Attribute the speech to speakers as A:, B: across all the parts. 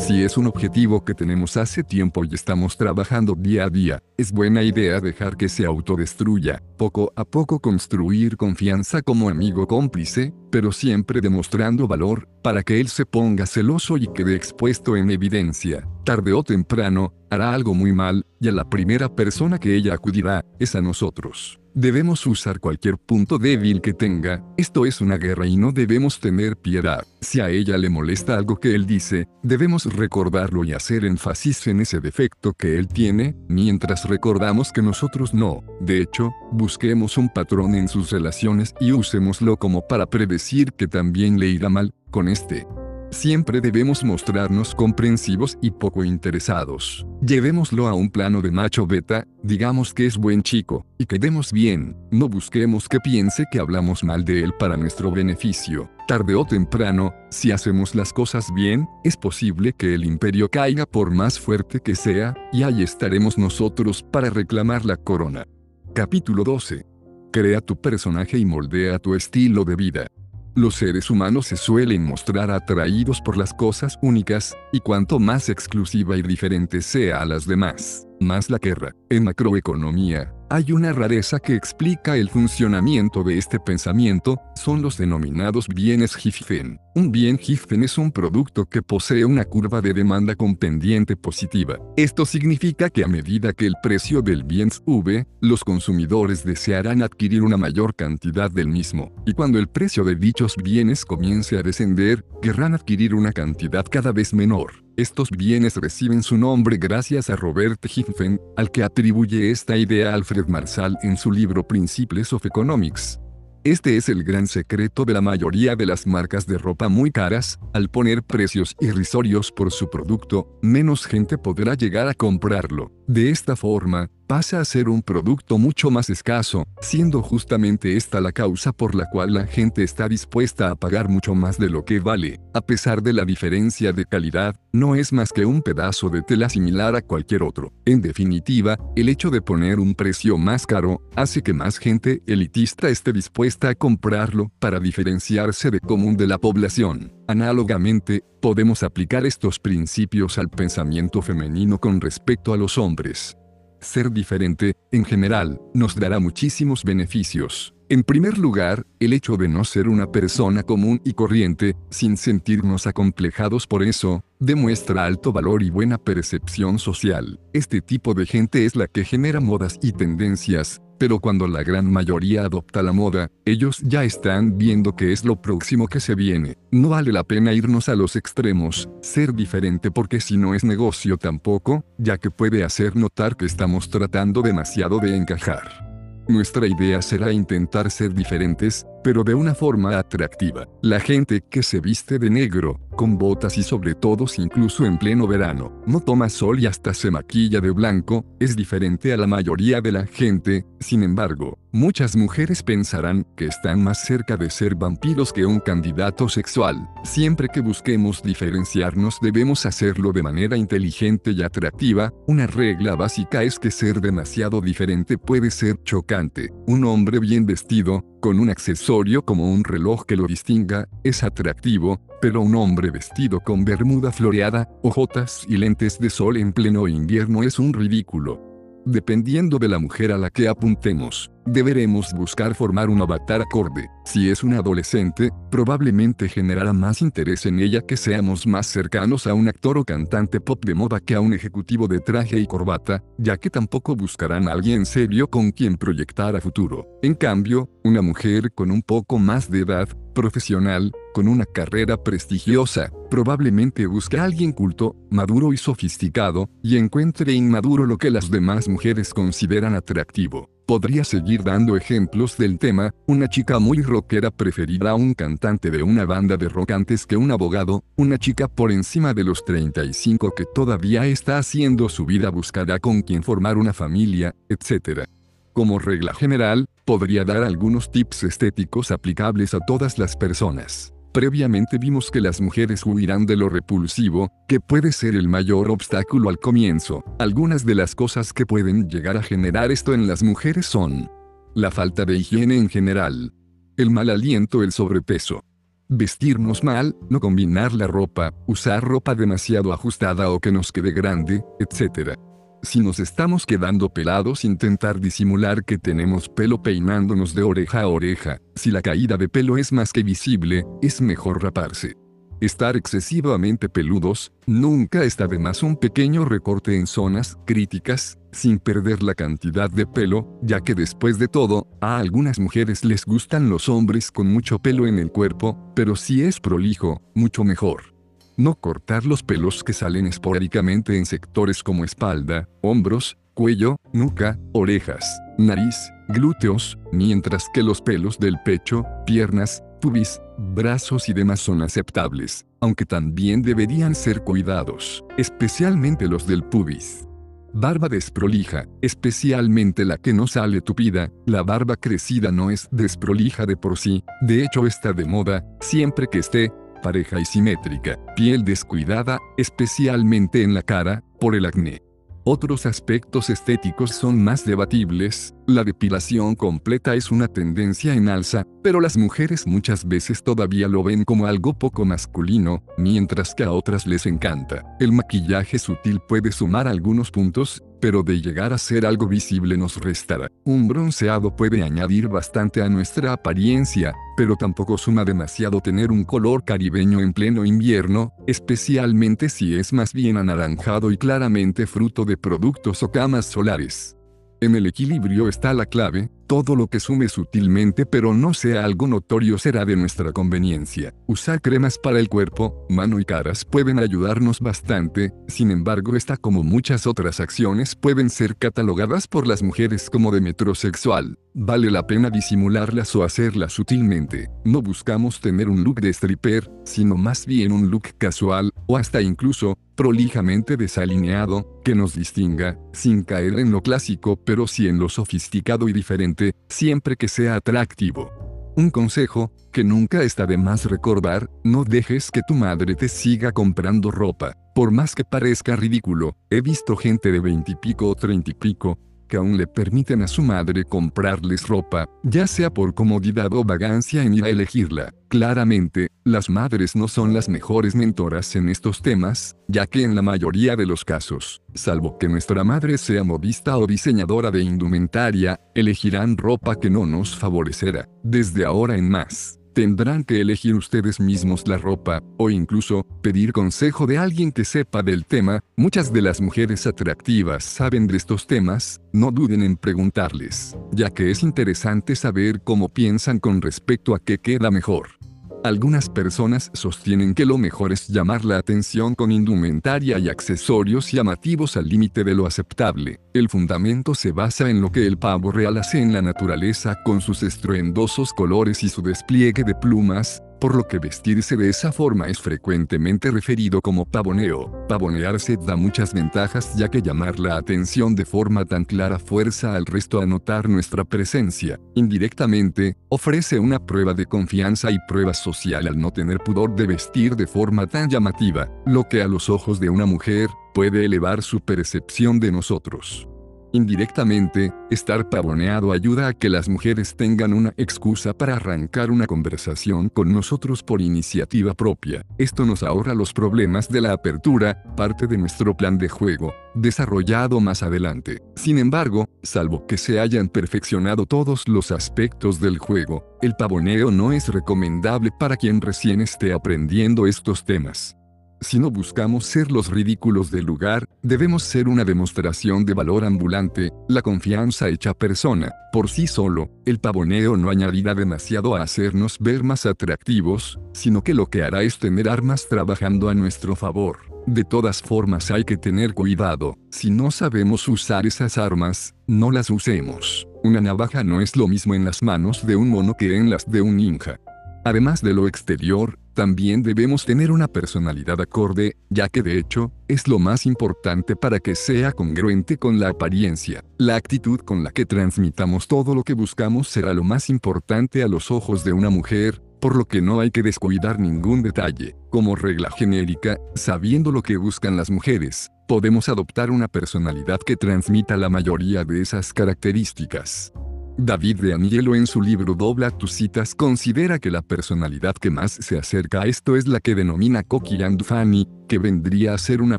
A: Si es un objetivo que tenemos hace tiempo y estamos trabajando día a día, es buena idea dejar que se autodestruya, poco a poco construir confianza como amigo cómplice, pero siempre demostrando valor, para que él se ponga celoso y quede expuesto en evidencia. Tarde o temprano, hará algo muy mal, y a la primera persona que ella acudirá, es a nosotros. Debemos usar cualquier punto débil que tenga, esto es una guerra y no debemos tener piedad. Si a ella le molesta algo que él dice, debemos recordarlo y hacer énfasis en ese defecto que él tiene, mientras recordamos que nosotros no. De hecho, busquemos un patrón en sus relaciones y usémoslo como para predecir que también le irá mal con este. Siempre debemos mostrarnos comprensivos y poco interesados. Llevémoslo a un plano de macho beta, digamos que es buen chico, y quedemos bien, no busquemos que piense que hablamos mal de él para nuestro beneficio. Tarde o temprano, si hacemos las cosas bien, es posible que el imperio caiga por más fuerte que sea, y ahí estaremos nosotros para reclamar la corona. Capítulo 12. Crea tu personaje y moldea tu estilo de vida. Los seres humanos se suelen mostrar atraídos por las cosas únicas, y cuanto más exclusiva y diferente sea a las demás, más la guerra. En macroeconomía, hay una rareza que explica el funcionamiento de este pensamiento, son los denominados bienes Giffen. Un bien Giffen es un producto que posee una curva de demanda con pendiente positiva. Esto significa que a medida que el precio del bien sube, los consumidores desearán adquirir una mayor cantidad del mismo, y cuando el precio de dichos bienes comience a descender, querrán adquirir una cantidad cada vez menor. Estos bienes reciben su nombre gracias a Robert Giffen, al que atribuye esta idea Alfred Marsal en su libro Principles of Economics. Este es el gran secreto de la mayoría de las marcas de ropa muy caras, al poner precios irrisorios por su producto, menos gente podrá llegar a comprarlo. De esta forma, pasa a ser un producto mucho más escaso, siendo justamente esta la causa por la cual la gente está dispuesta a pagar mucho más de lo que vale. A pesar de la diferencia de calidad, no es más que un pedazo de tela similar a cualquier otro. En definitiva, el hecho de poner un precio más caro, hace que más gente elitista esté dispuesta a comprarlo para diferenciarse de común de la población. Análogamente, podemos aplicar estos principios al pensamiento femenino con respecto a los hombres. Ser diferente, en general, nos dará muchísimos beneficios. En primer lugar, el hecho de no ser una persona común y corriente, sin sentirnos acomplejados por eso, demuestra alto valor y buena percepción social. Este tipo de gente es la que genera modas y tendencias, pero cuando la gran mayoría adopta la moda, ellos ya están viendo que es lo próximo que se viene. No vale la pena irnos a los extremos, ser diferente porque si no es negocio tampoco, ya que puede hacer notar que estamos tratando demasiado de encajar. Nuestra idea será intentar ser diferentes, pero de una forma atractiva. La gente que se viste de negro, con botas y sobre todo incluso en pleno verano, no toma sol y hasta se maquilla de blanco, es diferente a la mayoría de la gente, sin embargo, muchas mujeres pensarán que están más cerca de ser vampiros que un candidato sexual. Siempre que busquemos diferenciarnos debemos hacerlo de manera inteligente y atractiva, una regla básica es que ser demasiado diferente puede ser chocante. Un hombre bien vestido, con un accesorio como un reloj que lo distinga, es atractivo, pero un hombre vestido con bermuda floreada, ojotas y lentes de sol en pleno invierno es un ridículo. Dependiendo de la mujer a la que apuntemos, deberemos buscar formar un avatar acorde. Si es un adolescente, probablemente generará más interés en ella que seamos más cercanos a un actor o cantante pop de moda que a un ejecutivo de traje y corbata, ya que tampoco buscarán a alguien serio con quien proyectar a futuro. En cambio, una mujer con un poco más de edad, profesional, con una carrera prestigiosa, probablemente busque a alguien culto, maduro y sofisticado, y encuentre inmaduro lo que las demás mujeres consideran atractivo. Podría seguir dando ejemplos del tema, una chica muy rockera preferirá a un cantante de una banda de rock antes que un abogado, una chica por encima de los 35 que todavía está haciendo su vida buscará con quien formar una familia, etc. Como regla general, podría dar algunos tips estéticos aplicables a todas las personas. Previamente vimos que las mujeres huirán de lo repulsivo, que puede ser el mayor obstáculo al comienzo. Algunas de las cosas que pueden llegar a generar esto en las mujeres son la falta de higiene en general, el mal aliento, el sobrepeso, vestirnos mal, no combinar la ropa, usar ropa demasiado ajustada o que nos quede grande, etc. Si nos estamos quedando pelados, intentar disimular que tenemos pelo peinándonos de oreja a oreja. Si la caída de pelo es más que visible, es mejor raparse. Estar excesivamente peludos, nunca está de más un pequeño recorte en zonas críticas, sin perder la cantidad de pelo, ya que después de todo, a algunas mujeres les gustan los hombres con mucho pelo en el cuerpo, pero si es prolijo, mucho mejor. No cortar los pelos que salen esporádicamente en sectores como espalda, hombros, cuello, nuca, orejas, nariz, glúteos, mientras que los pelos del pecho, piernas, pubis, brazos y demás son aceptables, aunque también deberían ser cuidados, especialmente los del pubis. Barba desprolija, especialmente la que no sale tupida, la barba crecida no es desprolija de por sí, de hecho está de moda, siempre que esté pareja y simétrica, piel descuidada, especialmente en la cara, por el acné. Otros aspectos estéticos son más debatibles, la depilación completa es una tendencia en alza, pero las mujeres muchas veces todavía lo ven como algo poco masculino, mientras que a otras les encanta. El maquillaje sutil puede sumar algunos puntos, pero de llegar a ser algo visible nos restará. Un bronceado puede añadir bastante a nuestra apariencia, pero tampoco suma demasiado tener un color caribeño en pleno invierno, especialmente si es más bien anaranjado y claramente fruto de productos o camas solares. En el equilibrio está la clave, todo lo que sume sutilmente pero no sea algo notorio será de nuestra conveniencia. Usar cremas para el cuerpo, mano y caras pueden ayudarnos bastante, sin embargo esta como muchas otras acciones pueden ser catalogadas por las mujeres como de metrosexual. Vale la pena disimularlas o hacerlas sutilmente. No buscamos tener un look de stripper, sino más bien un look casual, o hasta incluso, prolijamente desalineado, que nos distinga, sin caer en lo clásico pero sí en lo sofisticado y diferente, siempre que sea atractivo. Un consejo, que nunca está de más recordar, no dejes que tu madre te siga comprando ropa. Por más que parezca ridículo, he visto gente de veintipico o treinta y pico, que aún le permiten a su madre comprarles ropa, ya sea por comodidad o vagancia en ir a elegirla. Claramente, las madres no son las mejores mentoras en estos temas, ya que en la mayoría de los casos, salvo que nuestra madre sea modista o diseñadora de indumentaria, elegirán ropa que no nos favorecerá. Desde ahora en más, Tendrán que elegir ustedes mismos la ropa, o incluso, pedir consejo de alguien que sepa del tema, muchas de las mujeres atractivas saben de estos temas, no duden en preguntarles, ya que es interesante saber cómo piensan con respecto a qué queda mejor. Algunas personas sostienen que lo mejor es llamar la atención con indumentaria y accesorios llamativos al límite de lo aceptable. El fundamento se basa en lo que el pavo real hace en la naturaleza con sus estruendosos colores y su despliegue de plumas, por lo que vestirse de esa forma es frecuentemente referido como pavoneo. Pavonearse da muchas ventajas ya que llamar la atención de forma tan clara fuerza al resto a notar nuestra presencia. Indirectamente, ofrece una prueba de confianza y prueba social al no tener pudor de vestir de forma tan llamativa, lo que a los ojos de una mujer, puede elevar su percepción de nosotros. Indirectamente, estar pavoneado ayuda a que las mujeres tengan una excusa para arrancar una conversación con nosotros por iniciativa propia. Esto nos ahorra los problemas de la apertura, parte de nuestro plan de juego, desarrollado más adelante. Sin embargo, salvo que se hayan perfeccionado todos los aspectos del juego, el pavoneo no es recomendable para quien recién esté aprendiendo estos temas. Si no buscamos ser los ridículos del lugar, debemos ser una demostración de valor ambulante, la confianza hecha persona. Por sí solo, el pavoneo no añadirá demasiado a hacernos ver más atractivos, sino que lo que hará es tener armas trabajando a nuestro favor. De todas formas hay que tener cuidado, si no sabemos usar esas armas, no las usemos. Una navaja no es lo mismo en las manos de un mono que en las de un ninja. Además de lo exterior, también debemos tener una personalidad acorde, ya que de hecho, es lo más importante para que sea congruente con la apariencia. La actitud con la que transmitamos todo lo que buscamos será lo más importante a los ojos de una mujer, por lo que no hay que descuidar ningún detalle. Como regla genérica, sabiendo lo que buscan las mujeres, podemos adoptar una personalidad que transmita la mayoría de esas características. David de Anielo en su libro Dobla tus citas considera que la personalidad que más se acerca a esto es la que denomina Koki Fanny, que vendría a ser una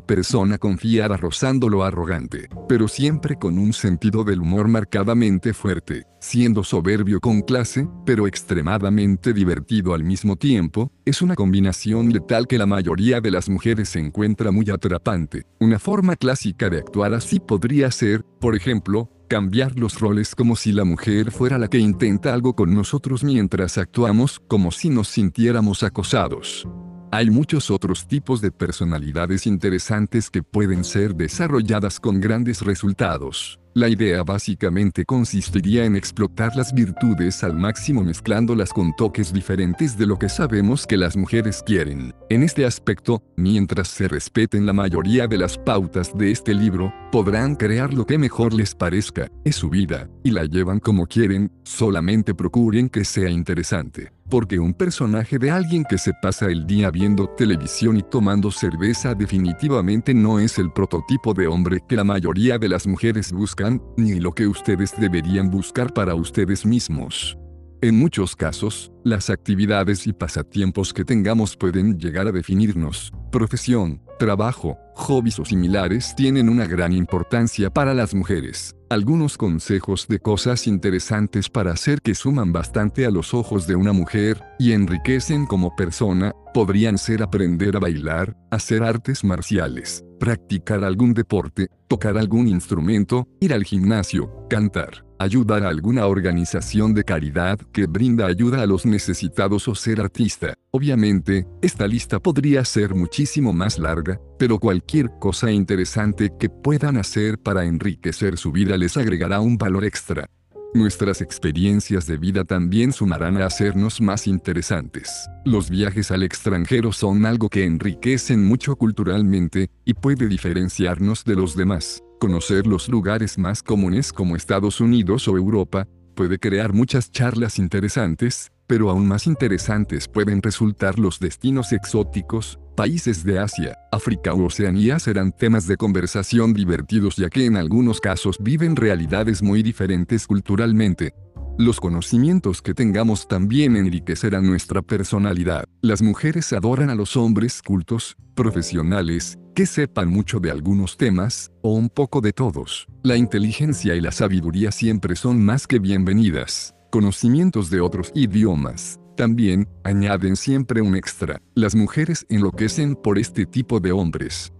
A: persona confiada rozando lo arrogante, pero siempre con un sentido del humor marcadamente fuerte, siendo soberbio con clase, pero extremadamente divertido al mismo tiempo, es una combinación de tal que la mayoría de las mujeres se encuentra muy atrapante. Una forma clásica de actuar así podría ser, por ejemplo, cambiar los roles como si la mujer fuera la que intenta algo con nosotros mientras actuamos como si nos sintiéramos acosados. Hay muchos otros tipos de personalidades interesantes que pueden ser desarrolladas con grandes resultados. La idea básicamente consistiría en explotar las virtudes al máximo mezclándolas con toques diferentes de lo que sabemos que las mujeres quieren. En este aspecto, mientras se respeten la mayoría de las pautas de este libro, podrán crear lo que mejor les parezca, es su vida, y la llevan como quieren, solamente procuren que sea interesante porque un personaje de alguien que se pasa el día viendo televisión y tomando cerveza definitivamente no es el prototipo de hombre que la mayoría de las mujeres buscan, ni lo que ustedes deberían buscar para ustedes mismos. En muchos casos, las actividades y pasatiempos que tengamos pueden llegar a definirnos. Profesión, trabajo, hobbies o similares tienen una gran importancia para las mujeres. Algunos consejos de cosas interesantes para hacer que suman bastante a los ojos de una mujer, y enriquecen como persona, podrían ser aprender a bailar, hacer artes marciales, practicar algún deporte, tocar algún instrumento, ir al gimnasio, cantar ayudar a alguna organización de caridad que brinda ayuda a los necesitados o ser artista. Obviamente, esta lista podría ser muchísimo más larga, pero cualquier cosa interesante que puedan hacer para enriquecer su vida les agregará un valor extra. Nuestras experiencias de vida también sumarán a hacernos más interesantes. Los viajes al extranjero son algo que enriquecen mucho culturalmente, y puede diferenciarnos de los demás. Conocer los lugares más comunes como Estados Unidos o Europa, puede crear muchas charlas interesantes, pero aún más interesantes pueden resultar los destinos exóticos, países de Asia, África u Oceanía serán temas de conversación divertidos ya que en algunos casos viven realidades muy diferentes culturalmente. Los conocimientos que tengamos también enriquecerán nuestra personalidad. Las mujeres adoran a los hombres cultos, profesionales, que sepan mucho de algunos temas, o un poco de todos. La inteligencia y la sabiduría siempre son más que bienvenidas. Conocimientos de otros idiomas. También, añaden siempre un extra. Las mujeres enloquecen por este tipo de hombres.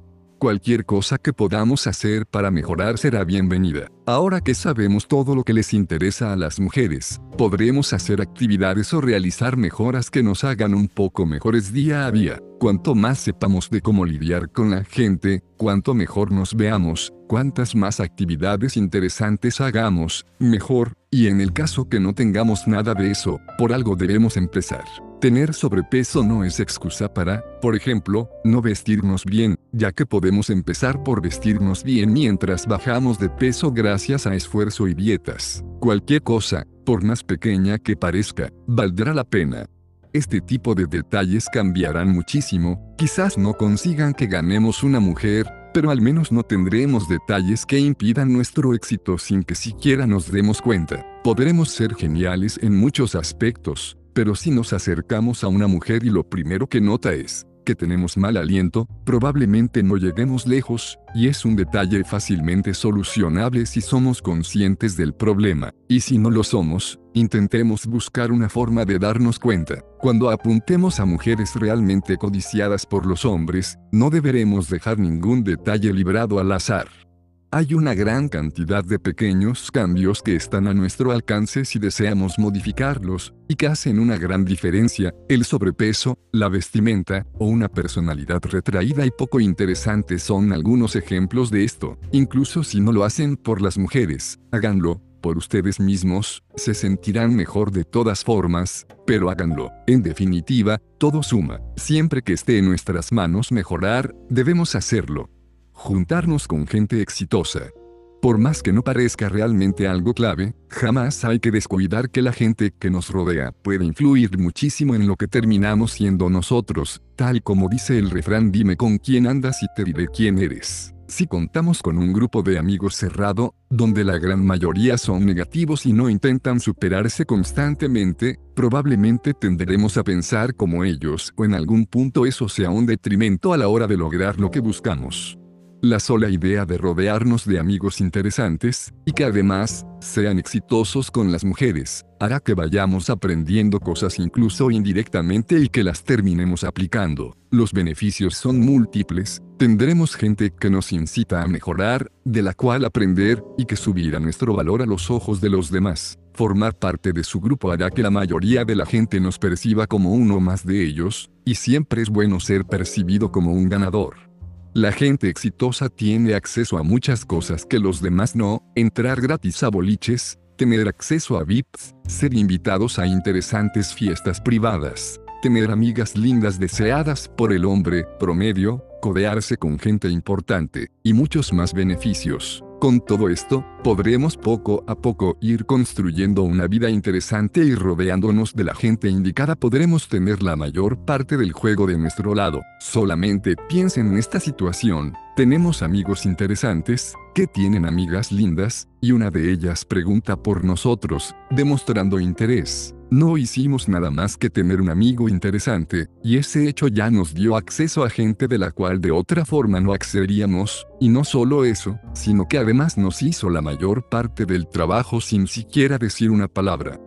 A: Cualquier cosa que podamos hacer para mejorar será bienvenida. Ahora que sabemos todo lo que les interesa a las mujeres, podremos hacer actividades o realizar mejoras que nos hagan un poco mejores día a día. Cuanto más sepamos de cómo lidiar con la gente, cuanto mejor nos veamos, cuantas más actividades interesantes hagamos, mejor, y en el caso que no tengamos nada de eso, por algo debemos empezar. Tener sobrepeso no es excusa para, por ejemplo, no vestirnos bien, ya que podemos empezar por vestirnos bien mientras bajamos de peso gracias a esfuerzo y dietas. Cualquier cosa, por más pequeña que parezca, valdrá la pena. Este tipo de detalles cambiarán muchísimo, quizás no consigan que ganemos una mujer, pero al menos no tendremos detalles que impidan nuestro éxito sin que siquiera nos demos cuenta. Podremos ser geniales en muchos aspectos, pero si nos acercamos a una mujer y lo primero que nota es que tenemos mal aliento, probablemente no lleguemos lejos, y es un detalle fácilmente solucionable si somos conscientes del problema, y si no lo somos, intentemos buscar una forma de darnos cuenta. Cuando apuntemos a mujeres realmente codiciadas por los hombres, no deberemos dejar ningún detalle librado al azar. Hay una gran cantidad de pequeños cambios que están a nuestro alcance si deseamos modificarlos, y que hacen una gran diferencia, el sobrepeso, la vestimenta, o una personalidad retraída y poco interesante son algunos ejemplos de esto, incluso si no lo hacen por las mujeres, háganlo, por ustedes mismos, se sentirán mejor de todas formas, pero háganlo. En definitiva, todo suma. Siempre que esté en nuestras manos mejorar, debemos hacerlo juntarnos con gente exitosa. Por más que no parezca realmente algo clave, jamás hay que descuidar que la gente que nos rodea puede influir muchísimo en lo que terminamos siendo nosotros, tal como dice el refrán dime con quién andas y te diré quién eres. Si contamos con un grupo de amigos cerrado, donde la gran mayoría son negativos y no intentan superarse constantemente, probablemente tenderemos a pensar como ellos o en algún punto eso sea un detrimento a la hora de lograr lo que buscamos. La sola idea de rodearnos de amigos interesantes, y que además, sean exitosos con las mujeres, hará que vayamos aprendiendo cosas incluso indirectamente y que las terminemos aplicando. Los beneficios son múltiples, tendremos gente que nos incita a mejorar, de la cual aprender, y que subirá nuestro valor a los ojos de los demás. Formar parte de su grupo hará que la mayoría de la gente nos perciba como uno más de ellos, y siempre es bueno ser percibido como un ganador. La gente exitosa tiene acceso a muchas cosas que los demás no, entrar gratis a boliches, tener acceso a VIPs, ser invitados a interesantes fiestas privadas, tener amigas lindas deseadas por el hombre promedio, codearse con gente importante, y muchos más beneficios. Con todo esto, podremos poco a poco ir construyendo una vida interesante y rodeándonos de la gente indicada podremos tener la mayor parte del juego de nuestro lado. Solamente piensen en esta situación. Tenemos amigos interesantes, que tienen amigas lindas, y una de ellas pregunta por nosotros, demostrando interés. No hicimos nada más que tener un amigo interesante, y ese hecho ya nos dio acceso a gente de la cual de otra forma no accederíamos, y no solo eso, sino que además nos hizo la mayor parte del trabajo sin siquiera decir una palabra.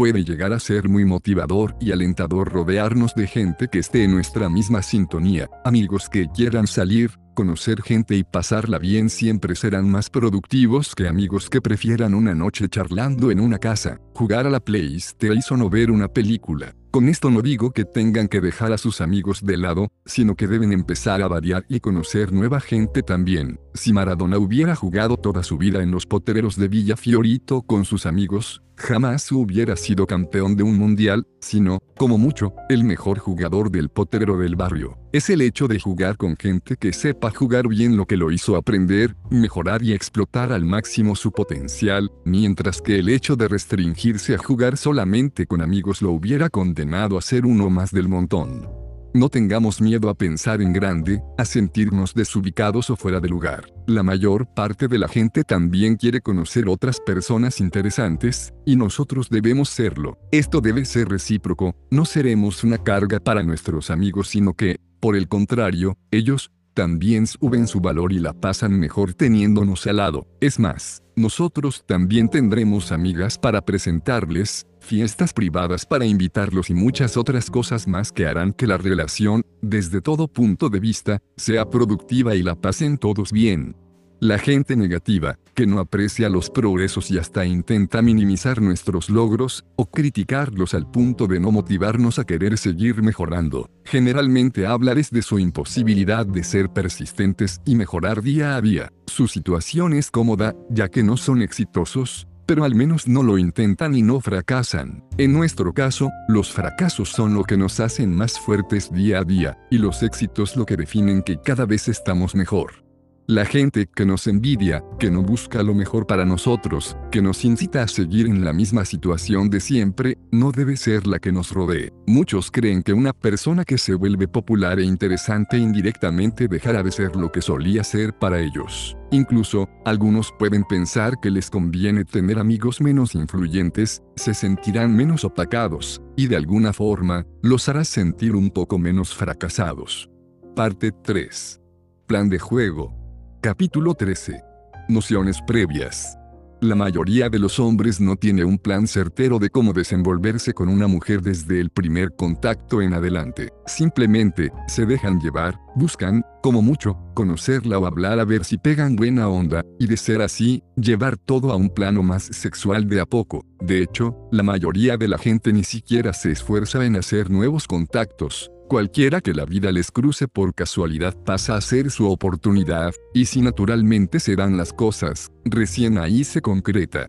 A: Puede llegar a ser muy motivador y alentador rodearnos de gente que esté en nuestra misma sintonía, amigos que quieran salir, conocer gente y pasarla bien siempre serán más productivos que amigos que prefieran una noche charlando en una casa, jugar a la PlayStation o ver una película. Con esto no digo que tengan que dejar a sus amigos de lado, sino que deben empezar a variar y conocer nueva gente también. Si Maradona hubiera jugado toda su vida en los potereros de Villa Fiorito con sus amigos, jamás hubiera sido campeón de un mundial, sino, como mucho, el mejor jugador del potrero del barrio. Es el hecho de jugar con gente que sepa jugar bien lo que lo hizo aprender, mejorar y explotar al máximo su potencial, mientras que el hecho de restringirse a jugar solamente con amigos lo hubiera condenado a ser uno más del montón. No tengamos miedo a pensar en grande, a sentirnos desubicados o fuera de lugar. La mayor parte de la gente también quiere conocer otras personas interesantes, y nosotros debemos serlo. Esto debe ser recíproco, no seremos una carga para nuestros amigos sino que, por el contrario, ellos, también suben su valor y la pasan mejor teniéndonos al lado. Es más, nosotros también tendremos amigas para presentarles, fiestas privadas para invitarlos y muchas otras cosas más que harán que la relación, desde todo punto de vista, sea productiva y la pasen todos bien. La gente negativa, que no aprecia los progresos y hasta intenta minimizar nuestros logros, o criticarlos al punto de no motivarnos a querer seguir mejorando, generalmente habla desde su imposibilidad de ser persistentes y mejorar día a día. Su situación es cómoda, ya que no son exitosos, pero al menos no lo intentan y no fracasan. En nuestro caso, los fracasos son lo que nos hacen más fuertes día a día, y los éxitos lo que definen que cada vez estamos mejor. La gente que nos envidia, que no busca lo mejor para nosotros, que nos incita a seguir en la misma situación de siempre, no debe ser la que nos rodee. Muchos creen que una persona que se vuelve popular e interesante indirectamente dejará de ser lo que solía ser para ellos. Incluso, algunos pueden pensar que les conviene tener amigos menos influyentes, se sentirán menos opacados, y de alguna forma, los hará sentir un poco menos fracasados. Parte 3. Plan de juego. Capítulo 13. Nociones previas. La mayoría de los hombres no tiene un plan certero de cómo desenvolverse con una mujer desde el primer contacto en adelante. Simplemente, se dejan llevar, buscan, como mucho, conocerla o hablar a ver si pegan buena onda, y de ser así, llevar todo a un plano más sexual de a poco. De hecho, la mayoría de la gente ni siquiera se esfuerza en hacer nuevos contactos, Cualquiera que la vida les cruce por casualidad pasa a ser su oportunidad, y si naturalmente se dan las cosas, recién ahí se concreta.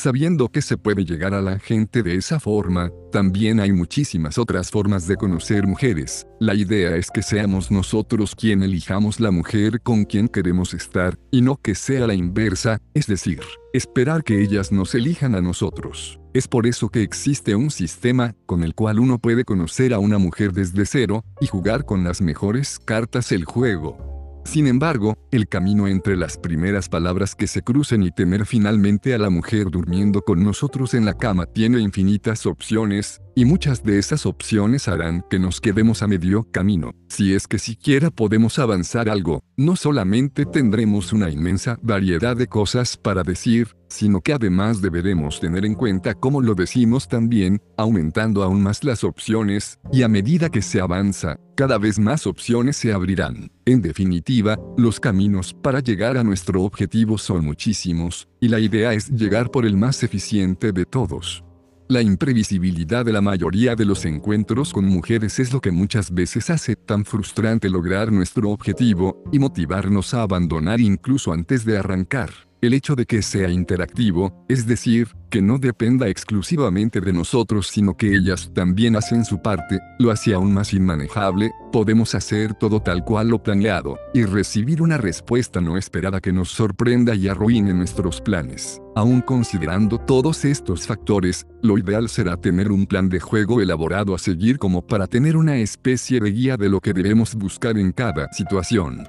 A: Sabiendo que se puede llegar a la gente de esa forma, también hay muchísimas otras formas de conocer mujeres. La idea es que seamos nosotros quien elijamos la mujer con quien queremos estar, y no que sea la inversa, es decir, esperar que ellas nos elijan a nosotros. Es por eso que existe un sistema con el cual uno puede conocer a una mujer desde cero y jugar con las mejores cartas el juego. Sin embargo, el camino entre las primeras palabras que se crucen y tener finalmente a la mujer durmiendo con nosotros en la cama tiene infinitas opciones, y muchas de esas opciones harán que nos quedemos a medio camino. Si es que siquiera podemos avanzar algo, no solamente tendremos una inmensa variedad de cosas para decir, sino que además deberemos tener en cuenta cómo lo decimos también, aumentando aún más las opciones, y a medida que se avanza, cada vez más opciones se abrirán. En definitiva, los caminos para llegar a nuestro objetivo son muchísimos, y la idea es llegar por el más eficiente de todos. La imprevisibilidad de la mayoría de los encuentros con mujeres es lo que muchas veces hace tan frustrante lograr nuestro objetivo, y motivarnos a abandonar incluso antes de arrancar. El hecho de que sea interactivo, es decir, que no dependa exclusivamente de nosotros sino que ellas también hacen su parte, lo hace aún más inmanejable, podemos hacer todo tal cual lo planeado, y recibir una respuesta no esperada que nos sorprenda y arruine nuestros planes. Aún considerando todos estos factores, lo ideal será tener un plan de juego elaborado a seguir como para tener una especie de guía de lo que debemos buscar en cada situación.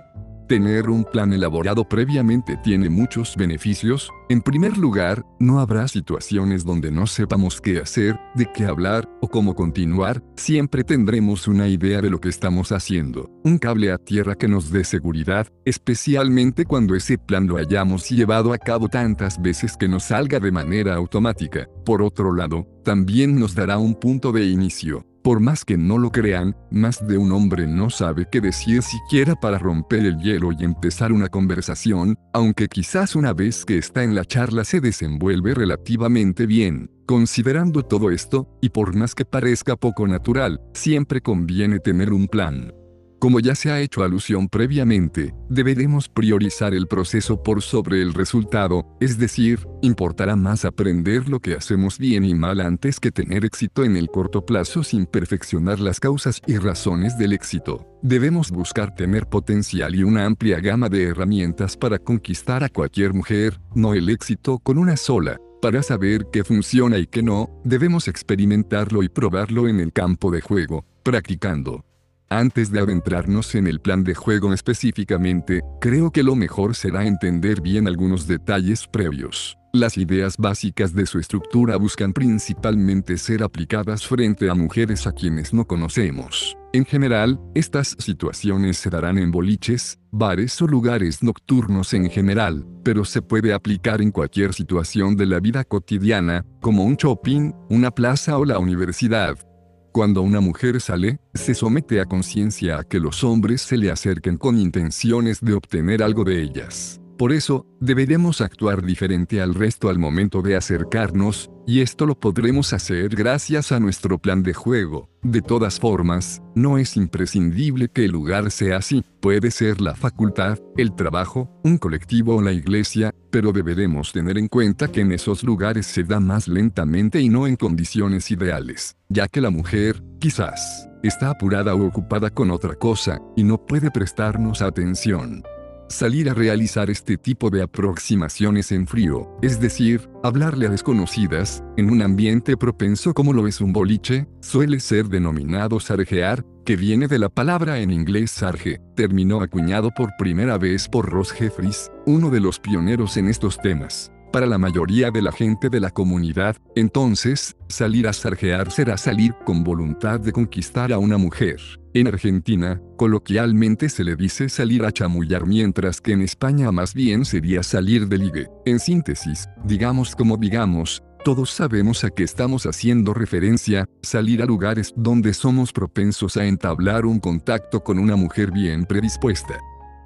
A: Tener un plan elaborado previamente tiene muchos beneficios. En primer lugar, no habrá situaciones donde no sepamos qué hacer, de qué hablar o cómo continuar, siempre tendremos una idea de lo que estamos haciendo. Un cable a tierra que nos dé seguridad, especialmente cuando ese plan lo hayamos llevado a cabo tantas veces que nos salga de manera automática. Por otro lado, también nos dará un punto de inicio. Por más que no lo crean, más de un hombre no sabe qué decir siquiera para romper el hielo y empezar una conversación, aunque quizás una vez que está en la charla se desenvuelve relativamente bien. Considerando todo esto, y por más que parezca poco natural, siempre conviene tener un plan. Como ya se ha hecho alusión previamente, deberemos priorizar el proceso por sobre el resultado, es decir, importará más aprender lo que hacemos bien y mal antes que tener éxito en el corto plazo sin perfeccionar las causas y razones del éxito. Debemos buscar tener potencial y una amplia gama de herramientas para conquistar a cualquier mujer, no el éxito con una sola. Para saber qué funciona y qué no, debemos experimentarlo y probarlo en el campo de juego, practicando. Antes de adentrarnos en el plan de juego específicamente, creo que lo mejor será entender bien algunos detalles previos. Las ideas básicas de su estructura buscan principalmente ser aplicadas frente a mujeres a quienes no conocemos. En general, estas situaciones se darán en boliches, bares o lugares nocturnos en general, pero se puede aplicar en cualquier situación de la vida cotidiana, como un shopping, una plaza o la universidad. Cuando una mujer sale, se somete a conciencia a que los hombres se le acerquen con intenciones de obtener algo de ellas. Por eso, deberemos actuar diferente al resto al momento de acercarnos, y esto lo podremos hacer gracias a nuestro plan de juego. De todas formas, no es imprescindible que el lugar sea así, puede ser la facultad, el trabajo, un colectivo o la iglesia, pero deberemos tener en cuenta que en esos lugares se da más lentamente y no en condiciones ideales, ya que la mujer, quizás, está apurada o ocupada con otra cosa, y no puede prestarnos atención. Salir a realizar este tipo de aproximaciones en frío, es decir, hablarle a desconocidas, en un ambiente propenso como lo es un boliche, suele ser denominado sarjear, que viene de la palabra en inglés sarge, término acuñado por primera vez por Ross Jeffries, uno de los pioneros en estos temas. Para la mayoría de la gente de la comunidad, entonces, salir a sarjear será salir con voluntad de conquistar a una mujer. En Argentina, coloquialmente se le dice salir a chamullar mientras que en España más bien sería salir de ligue. En síntesis, digamos como digamos, todos sabemos a qué estamos haciendo referencia, salir a lugares donde somos propensos a entablar un contacto con una mujer bien predispuesta.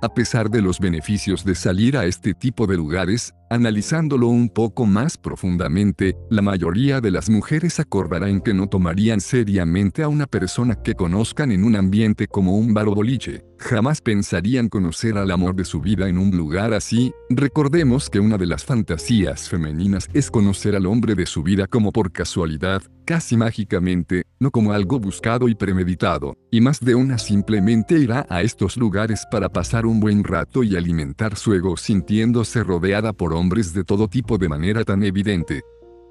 A: A pesar de los beneficios de salir a este tipo de lugares, analizándolo un poco más profundamente, la mayoría de las mujeres acordará en que no tomarían seriamente a una persona que conozcan en un ambiente como un bar o boliche. Jamás pensarían conocer al amor de su vida en un lugar así, recordemos que una de las fantasías femeninas es conocer al hombre de su vida como por casualidad, casi mágicamente, no como algo buscado y premeditado, y más de una simplemente irá a estos lugares para pasar un buen rato y alimentar su ego sintiéndose rodeada por hombres de todo tipo de manera tan evidente,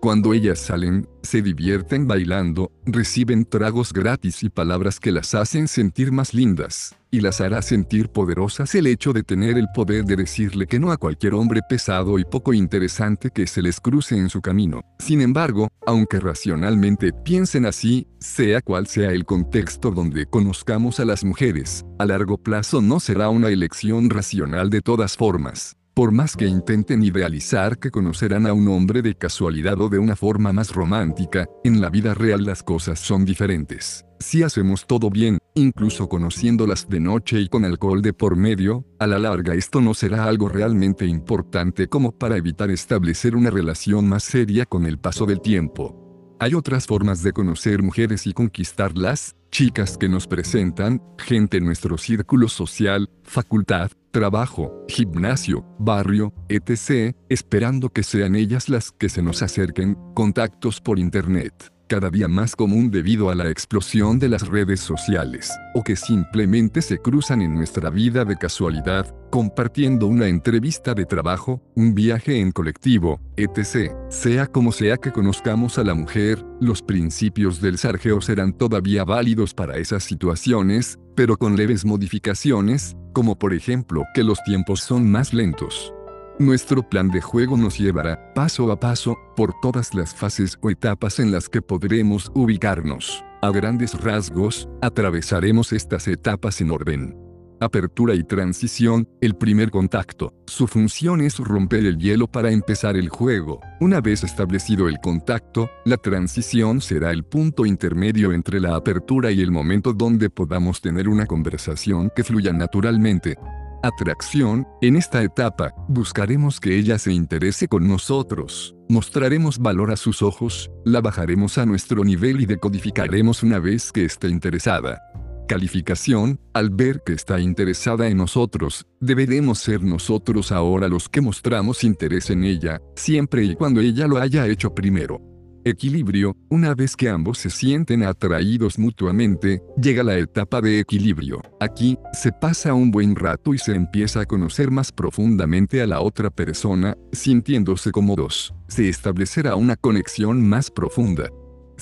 A: cuando ellas salen, se divierten bailando, reciben tragos gratis y palabras que las hacen sentir más lindas, y las hará sentir poderosas el hecho de tener el poder de decirle que no a cualquier hombre pesado y poco interesante que se les cruce en su camino. Sin embargo, aunque racionalmente piensen así, sea cual sea el contexto donde conozcamos a las mujeres, a largo plazo no será una elección racional de todas formas. Por más que intenten idealizar que conocerán a un hombre de casualidad o de una forma más romántica, en la vida real las cosas son diferentes. Si hacemos todo bien, incluso conociéndolas de noche y con alcohol de por medio, a la larga esto no será algo realmente importante como para evitar establecer una relación más seria con el paso del tiempo. Hay otras formas de conocer mujeres y conquistarlas, chicas que nos presentan, gente en nuestro círculo social, facultad, trabajo, gimnasio, barrio, etc., esperando que sean ellas las que se nos acerquen, contactos por Internet cada día más común debido a la explosión de las redes sociales, o que simplemente se cruzan en nuestra vida de casualidad, compartiendo una entrevista de trabajo, un viaje en colectivo, etc. Sea como sea que conozcamos a la mujer, los principios del sargeo serán todavía válidos para esas situaciones, pero con leves modificaciones, como por ejemplo que los tiempos son más lentos. Nuestro plan de juego nos llevará, paso a paso, por todas las fases o etapas en las que podremos ubicarnos. A grandes rasgos, atravesaremos estas etapas en orden. Apertura y transición, el primer contacto. Su función es romper el hielo para empezar el juego. Una vez establecido el contacto, la transición será el punto intermedio entre la apertura y el momento donde podamos tener una conversación que fluya naturalmente atracción, en esta etapa, buscaremos que ella se interese con nosotros, mostraremos valor a sus ojos, la bajaremos a nuestro nivel y decodificaremos una vez que esté interesada. Calificación, al ver que está interesada en nosotros, deberemos ser nosotros ahora los que mostramos interés en ella, siempre y cuando ella lo haya hecho primero. Equilibrio, una vez que ambos se sienten atraídos mutuamente, llega la etapa de equilibrio. Aquí, se pasa un buen rato y se empieza a conocer más profundamente a la otra persona, sintiéndose cómodos. Se establecerá una conexión más profunda.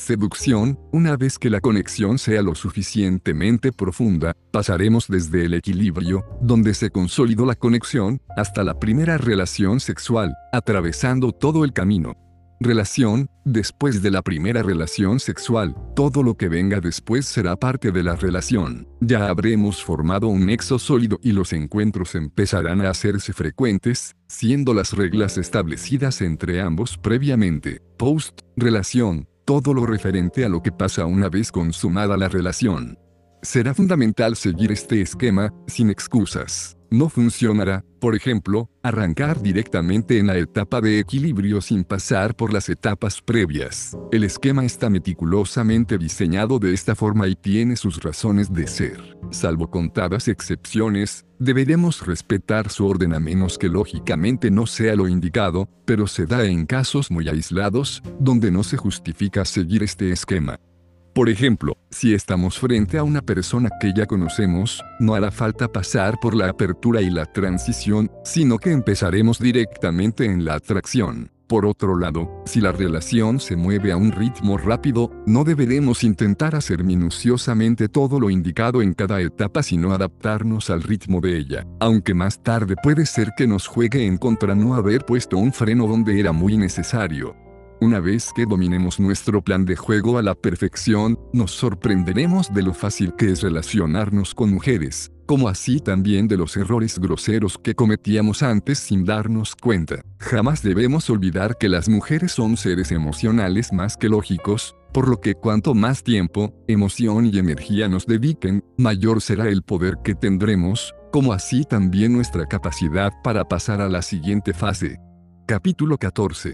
A: Seducción, una vez que la conexión sea lo suficientemente profunda, pasaremos desde el equilibrio, donde se consolidó la conexión, hasta la primera relación sexual, atravesando todo el camino relación, después de la primera relación sexual, todo lo que venga después será parte de la relación. Ya habremos formado un nexo sólido y los encuentros empezarán a hacerse frecuentes, siendo las reglas establecidas entre ambos previamente. Post, relación, todo lo referente a lo que pasa una vez consumada la relación. Será fundamental seguir este esquema, sin excusas. No funcionará, por ejemplo, arrancar directamente en la etapa de equilibrio sin pasar por las etapas previas. El esquema está meticulosamente diseñado de esta forma y tiene sus razones de ser. Salvo contadas excepciones, deberemos respetar su orden a menos que lógicamente no sea lo indicado, pero se da en casos muy aislados, donde no se justifica seguir este esquema. Por ejemplo, si estamos frente a una persona que ya conocemos, no hará falta pasar por la apertura y la transición, sino que empezaremos directamente en la atracción. Por otro lado, si la relación se mueve a un ritmo rápido, no deberemos intentar hacer minuciosamente todo lo indicado en cada etapa sino adaptarnos al ritmo de ella, aunque más tarde puede ser que nos juegue en contra no haber puesto un freno donde era muy necesario. Una vez que dominemos nuestro plan de juego a la perfección, nos sorprenderemos de lo fácil que es relacionarnos con mujeres, como así también de los errores groseros que cometíamos antes sin darnos cuenta. Jamás debemos olvidar que las mujeres son seres emocionales más que lógicos, por lo que cuanto más tiempo, emoción y energía nos dediquen, mayor será el poder que tendremos, como así también nuestra capacidad para pasar a la siguiente fase. Capítulo 14